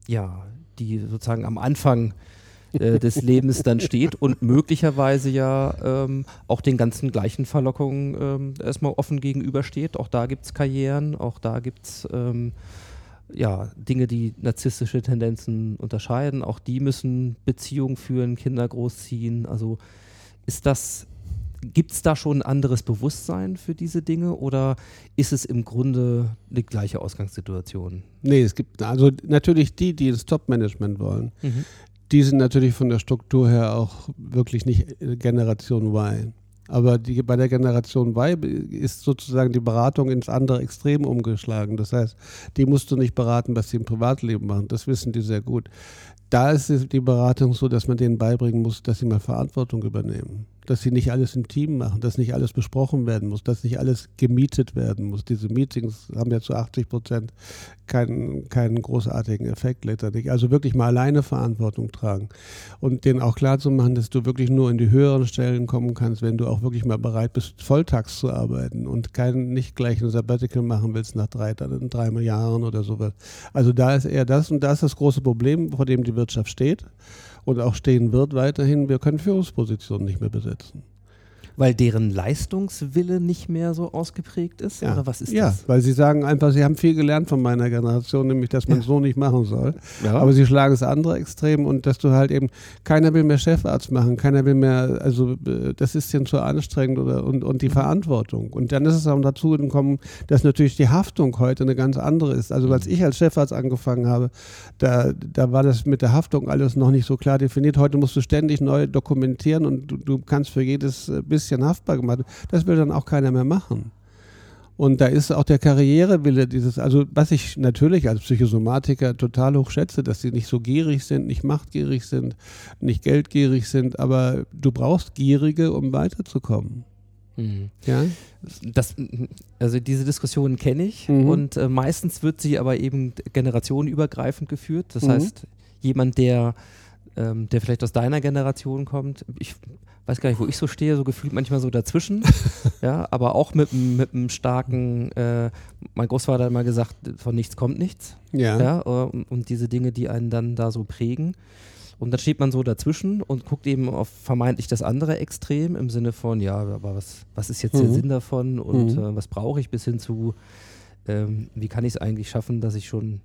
ja, die sozusagen am Anfang äh, des Lebens dann steht und möglicherweise ja ähm, auch den ganzen gleichen Verlockungen ähm, erstmal offen gegenübersteht. Auch da gibt es Karrieren, auch da gibt es ähm, ja, Dinge, die narzisstische Tendenzen unterscheiden. Auch die müssen Beziehungen führen, Kinder großziehen. Also ist das, gibt es da schon ein anderes Bewusstsein für diese Dinge oder ist es im Grunde eine gleiche Ausgangssituation? Nee, es gibt also natürlich die, die ins Top-Management wollen. Die sind natürlich von der Struktur her auch wirklich nicht äh, Generation Y. Aber die, bei der Generation Y ist sozusagen die Beratung ins andere Extrem umgeschlagen. Das heißt, die musst du nicht beraten, was sie im Privatleben machen. Das wissen die sehr gut. Da ist die Beratung so, dass man denen beibringen muss, dass sie mal Verantwortung übernehmen. Dass sie nicht alles im Team machen, dass nicht alles besprochen werden muss, dass nicht alles gemietet werden muss. Diese Meetings haben ja zu 80 Prozent keinen, keinen großartigen Effekt letztendlich. Also wirklich mal alleine Verantwortung tragen und denen auch klar zu machen, dass du wirklich nur in die höheren Stellen kommen kannst, wenn du auch wirklich mal bereit bist, volltags zu arbeiten und kein, nicht gleich ein Sabbatical machen willst nach drei, dann drei Jahren oder sowas. Also da ist eher das und da ist das große Problem, vor dem die Wirtschaft steht und auch stehen wird weiterhin. Wir können Führungspositionen nicht mehr besetzen. Weil deren Leistungswille nicht mehr so ausgeprägt ist? Ja. Oder was ist ja, das? weil sie sagen einfach, sie haben viel gelernt von meiner Generation, nämlich, dass man Ja. so nicht machen soll. Ja. Aber sie schlagen das andere Extrem und dass du halt eben, keiner will mehr Chefarzt machen, keiner will mehr, also äh, das ist denen zu anstrengend oder und, und Mhm. die Verantwortung. Und dann ist es auch dazu gekommen, dass natürlich die Haftung heute eine ganz andere ist. Also Mhm. als ich als Chefarzt angefangen habe, da, da war das mit der Haftung alles noch nicht so klar definiert. Heute musst du ständig neu dokumentieren und du, du kannst für jedes äh, bisschen haftbar gemacht. Das will dann auch keiner mehr machen. Und da ist auch der Karrierewille dieses, also was ich natürlich als Psychosomatiker total hoch schätze, dass sie nicht so gierig sind, nicht machtgierig sind, nicht geldgierig sind, aber du brauchst Gierige, um weiterzukommen. Mhm. Ja? Das, also diese Diskussion kenne ich Mhm. und äh, meistens wird sie aber eben generationenübergreifend geführt. Das Mhm. heißt, jemand, der, ähm, der vielleicht aus deiner Generation kommt, ich weiß gar nicht, wo ich so stehe, so gefühlt manchmal so dazwischen, ja, aber auch mit, einem- starken, äh, mein Großvater hat mal gesagt, von nichts kommt nichts. Ja. Ja, und, und diese Dinge, die einen dann da so prägen. Und dann steht man so dazwischen und guckt eben auf vermeintlich das andere Extrem im Sinne von, ja, aber was, was ist jetzt der Mhm. Sinn davon und Mhm. äh, was brauche ich bis hin zu, ähm, wie kann ich es eigentlich schaffen, dass ich schon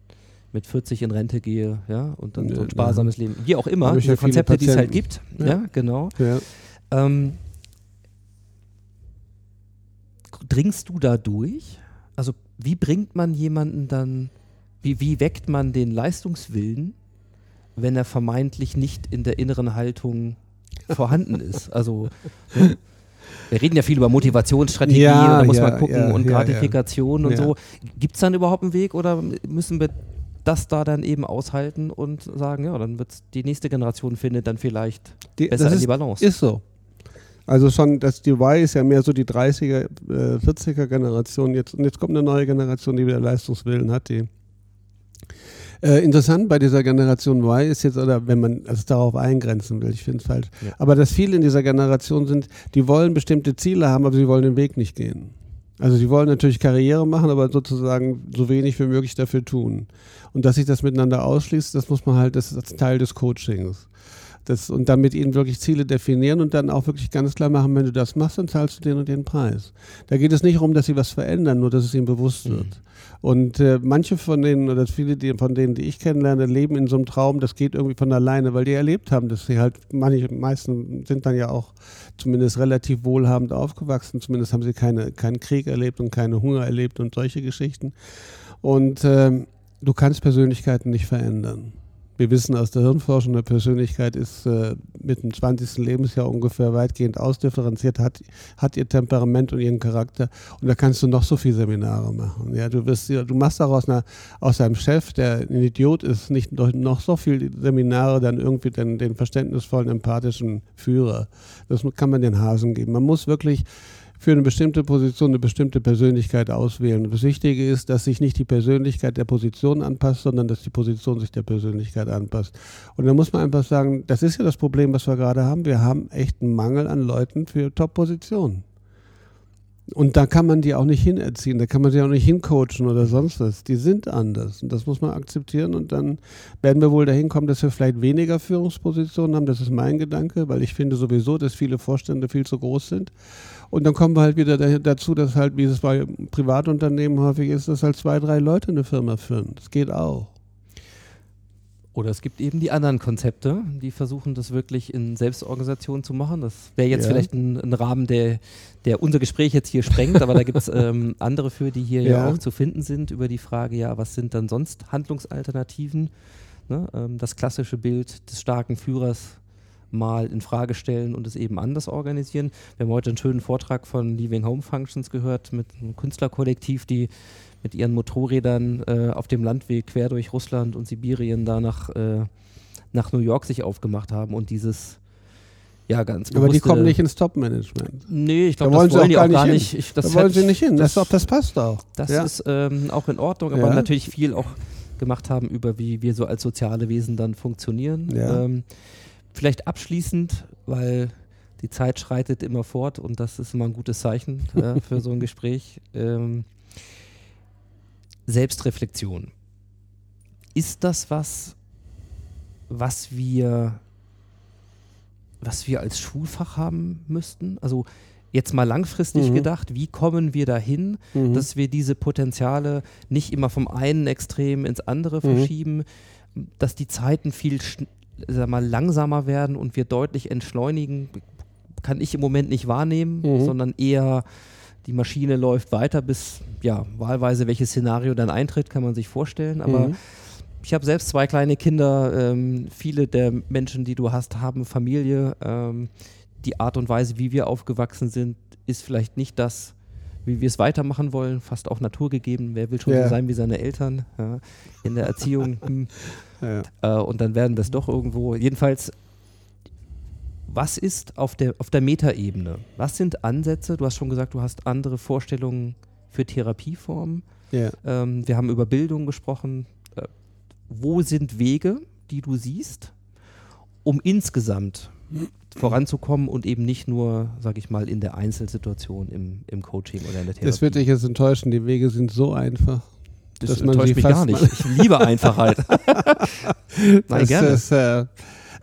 mit 40 in Rente gehe, ja, und dann so ein sparsames Leben, wie auch immer, diese ja Konzepte, die es halt gibt, ja, Ja. genau. Ja. Ähm, dringst du da durch? Also wie bringt man jemanden dann, wie, wie weckt man den Leistungswillen, wenn er vermeintlich nicht in der inneren Haltung vorhanden ist? Also ne? wir reden ja viel über Motivationsstrategie Ja, und da muss ja, man gucken ja, und. Gratifikation und so. Gibt es dann überhaupt einen Weg oder müssen wir das da dann eben aushalten und sagen, ja, dann wird die nächste Generation findet dann vielleicht Die, besser in die Balance. ist so. Also schon, das die Y ist ja mehr so die 30er, äh, 40er Generation jetzt. Und jetzt kommt eine neue Generation, die wieder Leistungswillen hat, die äh, interessant bei dieser Generation Y ist jetzt, oder wenn man es darauf eingrenzen will, ich finde es falsch, Ja. aber dass viele in dieser Generation sind, die wollen bestimmte Ziele haben, aber sie wollen den Weg nicht gehen. Also sie wollen natürlich Karriere machen, aber sozusagen so wenig wie möglich dafür tun. Und dass sich das miteinander ausschließt, das muss man halt, das ist Teil des Coachings. Das, und dann mit ihnen wirklich Ziele definieren und dann auch wirklich ganz klar machen, wenn du das machst, dann zahlst du den und den Preis. Da geht es nicht darum, dass sie was verändern, nur dass es ihnen bewusst Mhm. wird. Und äh, manche von denen oder viele die, von denen, die ich kennenlerne, leben in so einem Traum, das geht irgendwie von alleine, weil die erlebt haben, dass sie halt, manche, meisten sind dann ja auch zumindest relativ wohlhabend aufgewachsen, zumindest haben sie keine, keinen Krieg erlebt und keine Hunger erlebt und solche Geschichten. Und ähm, du kannst Persönlichkeiten nicht verändern. Wir wissen aus der Hirnforschung, eine Persönlichkeit ist äh, mit dem 20. Lebensjahr ungefähr weitgehend ausdifferenziert, hat, hat ihr Temperament und ihren Charakter. Und da kannst du noch so viele Seminare machen. Ja, du, wirst, du machst auch aus, einer, aus einem Chef, der ein Idiot ist, nicht noch so viele Seminare dann irgendwie den, den verständnisvollen, empathischen Führer. Das kann man den Hasen geben. Man muss wirklich für eine bestimmte Position eine bestimmte Persönlichkeit auswählen. Das Wichtige ist, dass sich nicht die Persönlichkeit der Position anpasst, sondern dass die Position sich der Persönlichkeit anpasst. Und da muss man einfach sagen, das ist ja das Problem, was wir gerade haben. Wir haben echt einen Mangel an Leuten für Top-Positionen. Und da kann man die auch nicht hinerziehen, da kann man sie auch nicht hincoachen oder sonst was. Die sind anders und das muss man akzeptieren und dann werden wir wohl dahin kommen, dass wir vielleicht weniger Führungspositionen haben. Das ist mein Gedanke, weil ich finde sowieso, dass viele Vorstände viel zu groß sind und dann kommen wir halt wieder dazu, dass halt, wie es bei Privatunternehmen häufig ist, dass halt zwei, drei Leute eine Firma führen. Das geht auch. Oder es gibt eben die anderen Konzepte, die versuchen, das wirklich in Selbstorganisation zu machen. Das wäre jetzt ja. vielleicht ein, ein, Rahmen, der, der unser Gespräch jetzt hier sprengt, aber da gibt es ähm, andere für, die hier ja. ja. auch zu finden sind, über die Frage, ja, was sind dann sonst Handlungsalternativen? Ne? Ähm, das klassische Bild des starken Führers mal in Frage stellen und es eben anders organisieren. Wir haben heute einen schönen Vortrag von Leaving Home Functions gehört mit einem Künstlerkollektiv, die mit ihren Motorrädern äh, auf dem Landweg quer durch Russland und Sibirien da nach, äh, nach New York sich aufgemacht haben und dieses ja, ganz Aber die kommen nicht ins Top-Management. Nee, ich glaube, da das wollen die auch gar nicht. Ich, das da wollen sie nicht hin. Das, das, das passt auch. Das ja. ist ähm, auch in Ordnung, aber ja. natürlich viel auch gemacht haben über, wie wir so als soziale Wesen dann funktionieren. Ja. Ähm, Vielleicht abschließend, weil die Zeit schreitet immer fort und das ist immer ein gutes Zeichen äh, für so ein Gespräch. Ähm, Selbstreflexion. Ist das was, was wir, was wir als Schulfach haben müssten? Also jetzt mal langfristig mhm. gedacht, wie kommen wir dahin, mhm. dass wir diese Potenziale nicht immer vom einen Extrem ins andere mhm. verschieben, dass die Zeiten viel sag mal, langsamer werden und wir deutlich entschleunigen, kann ich im Moment nicht wahrnehmen, mhm. sondern eher die Maschine läuft weiter, bis ja, wahlweise welches Szenario dann eintritt, kann man sich vorstellen. Aber mhm. ich habe selbst zwei kleine Kinder. Ähm, viele der Menschen, die du hast, haben Familie. Ähm, die Art und Weise, wie wir aufgewachsen sind, ist vielleicht nicht das, wie wir es weitermachen wollen, fast auch naturgegeben. Wer will schon ja. so sein wie seine Eltern ja, in der Erziehung? Hm. ja. äh, und dann werden es doch irgendwo. Jedenfalls, was ist auf der, auf der Metaebene? Was sind Ansätze? Du hast schon gesagt, du hast andere Vorstellungen für Therapieformen. Ähm, wir haben über Bildung gesprochen. Äh, wo sind Wege, die du siehst, um insgesamt voranzukommen und eben nicht nur, sag ich mal, in der Einzelsituation im, im Coaching oder in der Therapie. Das wird dich jetzt enttäuschen, die Wege sind so einfach. Das dass man enttäuscht mich gar nicht. Ich liebe Einfachheit. Nein, das gerne. Ist, äh,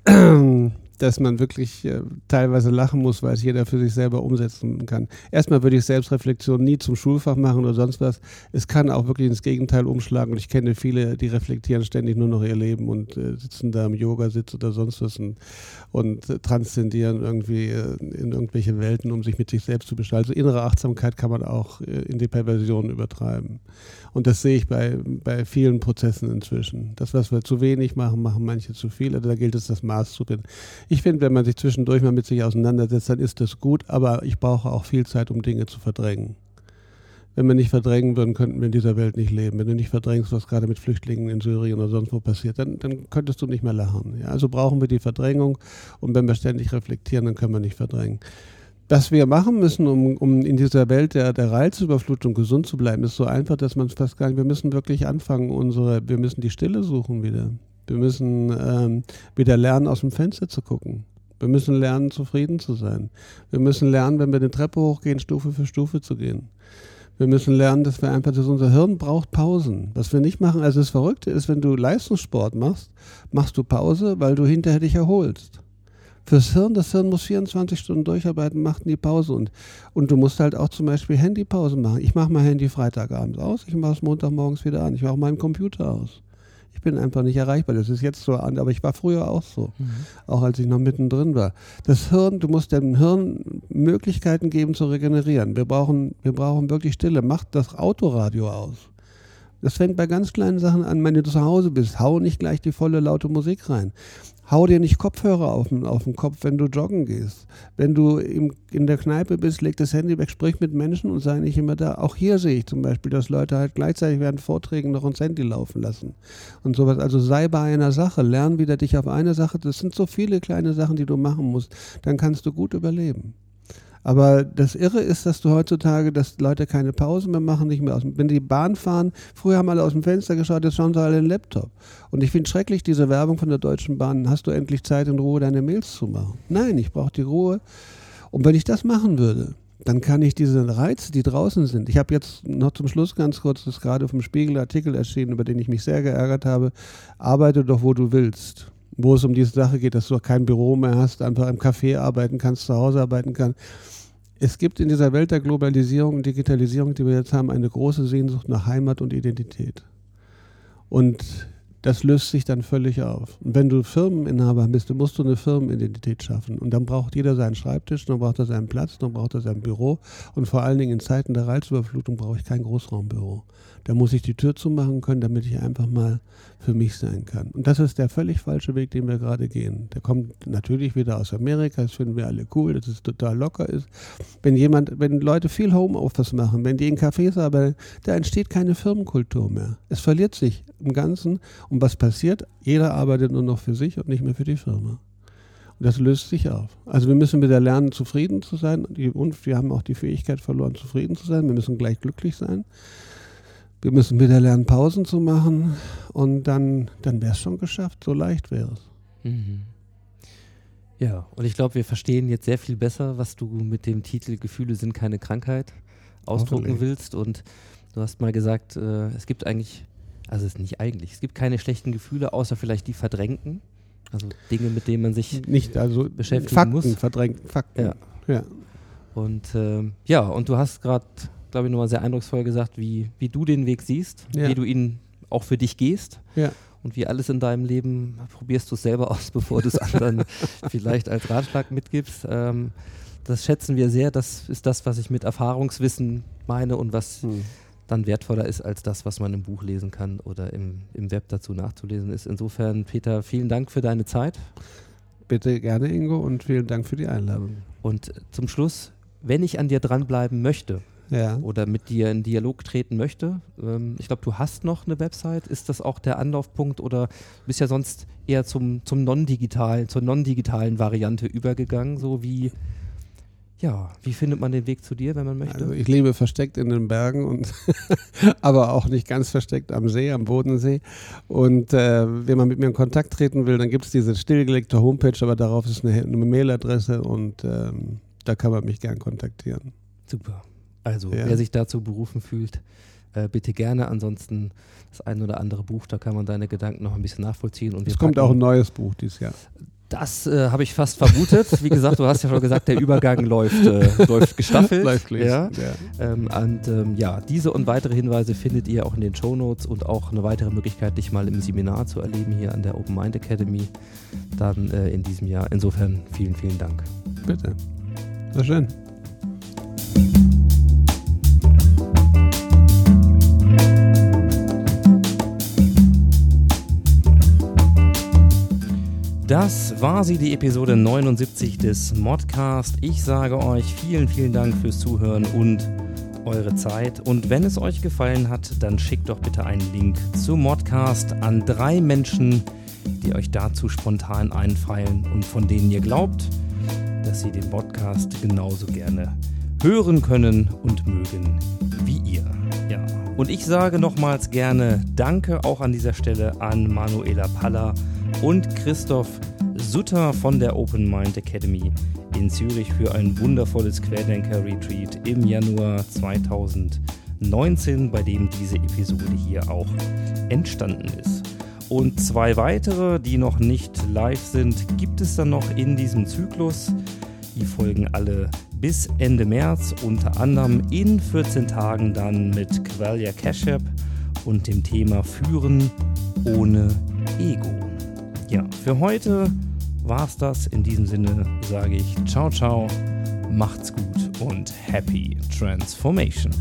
dass man wirklich äh, teilweise lachen muss, weil es jeder für sich selber umsetzen kann. Erstmal würde ich Selbstreflexion nie zum Schulfach machen oder sonst was. Es kann auch wirklich ins Gegenteil umschlagen und ich kenne viele, die reflektieren ständig nur noch ihr Leben und äh, sitzen da im Yoga-Sitz oder sonst was und, und äh, transzendieren irgendwie äh, in irgendwelche Welten, um sich mit sich selbst zu beschalten. Also innere Achtsamkeit kann man auch äh, in die Perversion übertreiben. Und das sehe ich bei, bei vielen Prozessen inzwischen. Das, was wir zu wenig machen, machen manche zu viel. Also da gilt es, das Maß zu finden. Ich finde, wenn man sich zwischendurch mal mit sich auseinandersetzt, dann ist das gut, aber ich brauche auch viel Zeit, um Dinge zu verdrängen. Wenn wir nicht verdrängen würden, könnten wir in dieser Welt nicht leben. Wenn du nicht verdrängst, was gerade mit Flüchtlingen in Syrien oder sonst wo passiert, dann, dann könntest du nicht mehr lachen. Ja? Also brauchen wir die Verdrängung und wenn wir ständig reflektieren, dann können wir nicht verdrängen. Was wir machen müssen, um, um in dieser Welt der, der Reizüberflutung gesund zu bleiben, ist so einfach, dass man es fast gar nicht, wir müssen wirklich anfangen, unsere, wir müssen die Stille suchen wieder. Wir müssen ähm, wieder lernen, aus dem Fenster zu gucken. Wir müssen lernen, zufrieden zu sein. Wir müssen lernen, wenn wir eine Treppe hochgehen, Stufe für Stufe zu gehen. Wir müssen lernen, dass wir einfach, dass unser Hirn braucht Pausen. Was wir nicht machen, also das Verrückte ist, wenn du Leistungssport machst, machst du Pause, weil du hinterher dich erholst. Fürs Hirn, das Hirn muss 24 Stunden durcharbeiten, macht nie Pause. Und, und du musst halt auch zum Beispiel Handypause machen. Ich mache mein Handy Freitagabends aus, ich mache es Montagmorgens wieder an, ich mache meinen Computer aus. Ich bin einfach nicht erreichbar. Das ist jetzt so an, aber ich war früher auch so. Mhm. Auch als ich noch mittendrin war. Das Hirn, du musst dem Hirn Möglichkeiten geben zu regenerieren. Wir brauchen, wir brauchen wirklich Stille. Macht das Autoradio aus. Das fängt bei ganz kleinen Sachen an, wenn du zu Hause bist. Hau nicht gleich die volle laute Musik rein. Hau dir nicht Kopfhörer auf den, auf den Kopf, wenn du joggen gehst. Wenn du im, in der Kneipe bist, leg das Handy weg, sprich mit Menschen und sei nicht immer da. Auch hier sehe ich zum Beispiel, dass Leute halt gleichzeitig während Vorträgen noch ein Handy laufen lassen und sowas. Also sei bei einer Sache, lern wieder dich auf eine Sache. Das sind so viele kleine Sachen, die du machen musst. Dann kannst du gut überleben. Aber das Irre ist, dass du heutzutage, dass Leute keine Pausen mehr machen, nicht mehr aus dem, wenn die Bahn fahren, früher haben alle aus dem Fenster geschaut, jetzt schauen sie alle den Laptop. Und ich finde schrecklich diese Werbung von der Deutschen Bahn, hast du endlich Zeit in Ruhe deine Mails zu machen? Nein, ich brauche die Ruhe. Und wenn ich das machen würde, dann kann ich diese Reize, die draußen sind. Ich habe jetzt noch zum Schluss ganz kurz, das ist gerade vom Spiegel Artikel erschienen, über den ich mich sehr geärgert habe. Arbeite doch, wo du willst. Wo es um diese Sache geht, dass du kein Büro mehr hast, einfach im Café arbeiten kannst, zu Hause arbeiten kannst. Es gibt in dieser Welt der Globalisierung und Digitalisierung, die wir jetzt haben, eine große Sehnsucht nach Heimat und Identität. Und das löst sich dann völlig auf. Und wenn du Firmeninhaber bist, dann musst du eine Firmenidentität schaffen. Und dann braucht jeder seinen Schreibtisch, dann braucht er seinen Platz, dann braucht er sein Büro. Und vor allen Dingen in Zeiten der Reizüberflutung brauche ich kein Großraumbüro. Da muss ich die Tür zumachen können, damit ich einfach mal für mich sein kann. Und das ist der völlig falsche Weg, den wir gerade gehen. Der kommt natürlich wieder aus Amerika, das finden wir alle cool, dass es total locker ist. Wenn jemand, wenn Leute viel Homeoffice machen, wenn die in Cafés arbeiten, da entsteht keine Firmenkultur mehr. Es verliert sich im Ganzen. Und was passiert? Jeder arbeitet nur noch für sich und nicht mehr für die Firma. Und das löst sich auf. Also wir müssen wieder lernen, zufrieden zu sein. Und wir haben auch die Fähigkeit verloren, zufrieden zu sein. Wir müssen gleich glücklich sein. Wir müssen wieder lernen, Pausen zu machen und dann, dann wäre es schon geschafft. So leicht wäre es. Mhm. Ja, und ich glaube, wir verstehen jetzt sehr viel besser, was du mit dem Titel Gefühle sind keine Krankheit ausdrucken willst. Und du hast mal gesagt, äh, es gibt eigentlich, also es ist nicht eigentlich, es gibt keine schlechten Gefühle, außer vielleicht die verdrängten. Also Dinge, mit denen man sich nicht also beschäftigen Fakten, muss. verdrängten Fakten. Ja. ja. Und ähm, ja, und du hast gerade glaube ich, nochmal sehr eindrucksvoll gesagt, wie, wie du den Weg siehst, Ja. wie du ihn auch für dich gehst. Ja. Und wie alles in deinem Leben probierst du es selber aus, bevor du es anderen vielleicht als Ratschlag mitgibst. Ähm, das schätzen wir sehr. Das ist das, was ich mit Erfahrungswissen meine und was Hm. dann wertvoller ist als das, was man im Buch lesen kann oder im, im Web dazu nachzulesen ist. Insofern, Peter, vielen Dank für deine Zeit. Bitte gerne, Ingo, und vielen Dank für die Einladung. Und zum Schluss, wenn ich an dir dranbleiben möchte, Ja. oder mit dir in Dialog treten möchte. Ähm, ich glaube, du hast noch eine Website. Ist das auch der Anlaufpunkt oder bist ja sonst eher zum, zum non-digitalen, zur non-digitalen Variante übergegangen? So wie, ja, wie findet man den Weg zu dir, wenn man möchte? Also ich lebe versteckt in den Bergen und aber auch nicht ganz versteckt am See, am Bodensee. Und äh, wenn man mit mir in Kontakt treten will, dann gibt es diese stillgelegte Homepage, aber darauf ist eine, eine Mailadresse und ähm, da kann man mich gern kontaktieren. Super. Also, Ja. wer sich dazu berufen fühlt, äh, bitte gerne. Ansonsten das ein oder andere Buch, da kann man deine Gedanken noch ein bisschen nachvollziehen. Und Es kommt auch ein neues Buch dieses Jahr. Das äh, habe ich fast vermutet. Wie gesagt, du hast ja schon gesagt, der Übergang läuft, äh, läuft gestaffelt. Läuft ja. Ja. Ähm, und ähm, ja, diese und weitere Hinweise findet ihr auch in den Shownotes und auch eine weitere Möglichkeit, dich mal im Seminar zu erleben hier an der Open Mind Academy dann äh, in diesem Jahr. Insofern vielen, vielen Dank. Bitte. Sehr schön. Das war sie, die Episode 79 des Modcast. Ich sage euch vielen, vielen Dank fürs Zuhören und eure Zeit. Und wenn es euch gefallen hat, dann schickt doch bitte einen Link zum Modcast an drei Menschen, die euch dazu spontan einfallen und von denen ihr glaubt, dass sie den Podcast genauso gerne hören können und mögen wie ihr. Ja. Und ich sage nochmals gerne Danke auch an dieser Stelle an Manuela Palla und Christoph Sutter von der Open Mind Academy in Zürich für ein wundervolles Querdenker-Retreat im Januar 2019, bei dem diese Episode hier auch entstanden ist. Und zwei weitere, die noch nicht live sind, gibt es dann noch in diesem Zyklus. Die folgen alle bis Ende März, unter anderem in 14 Tagen dann mit Quelia Cashup und dem Thema Führen ohne Ego. Ja, für heute war's das. In diesem Sinne sage ich ciao, ciao, macht's gut und happy transformation.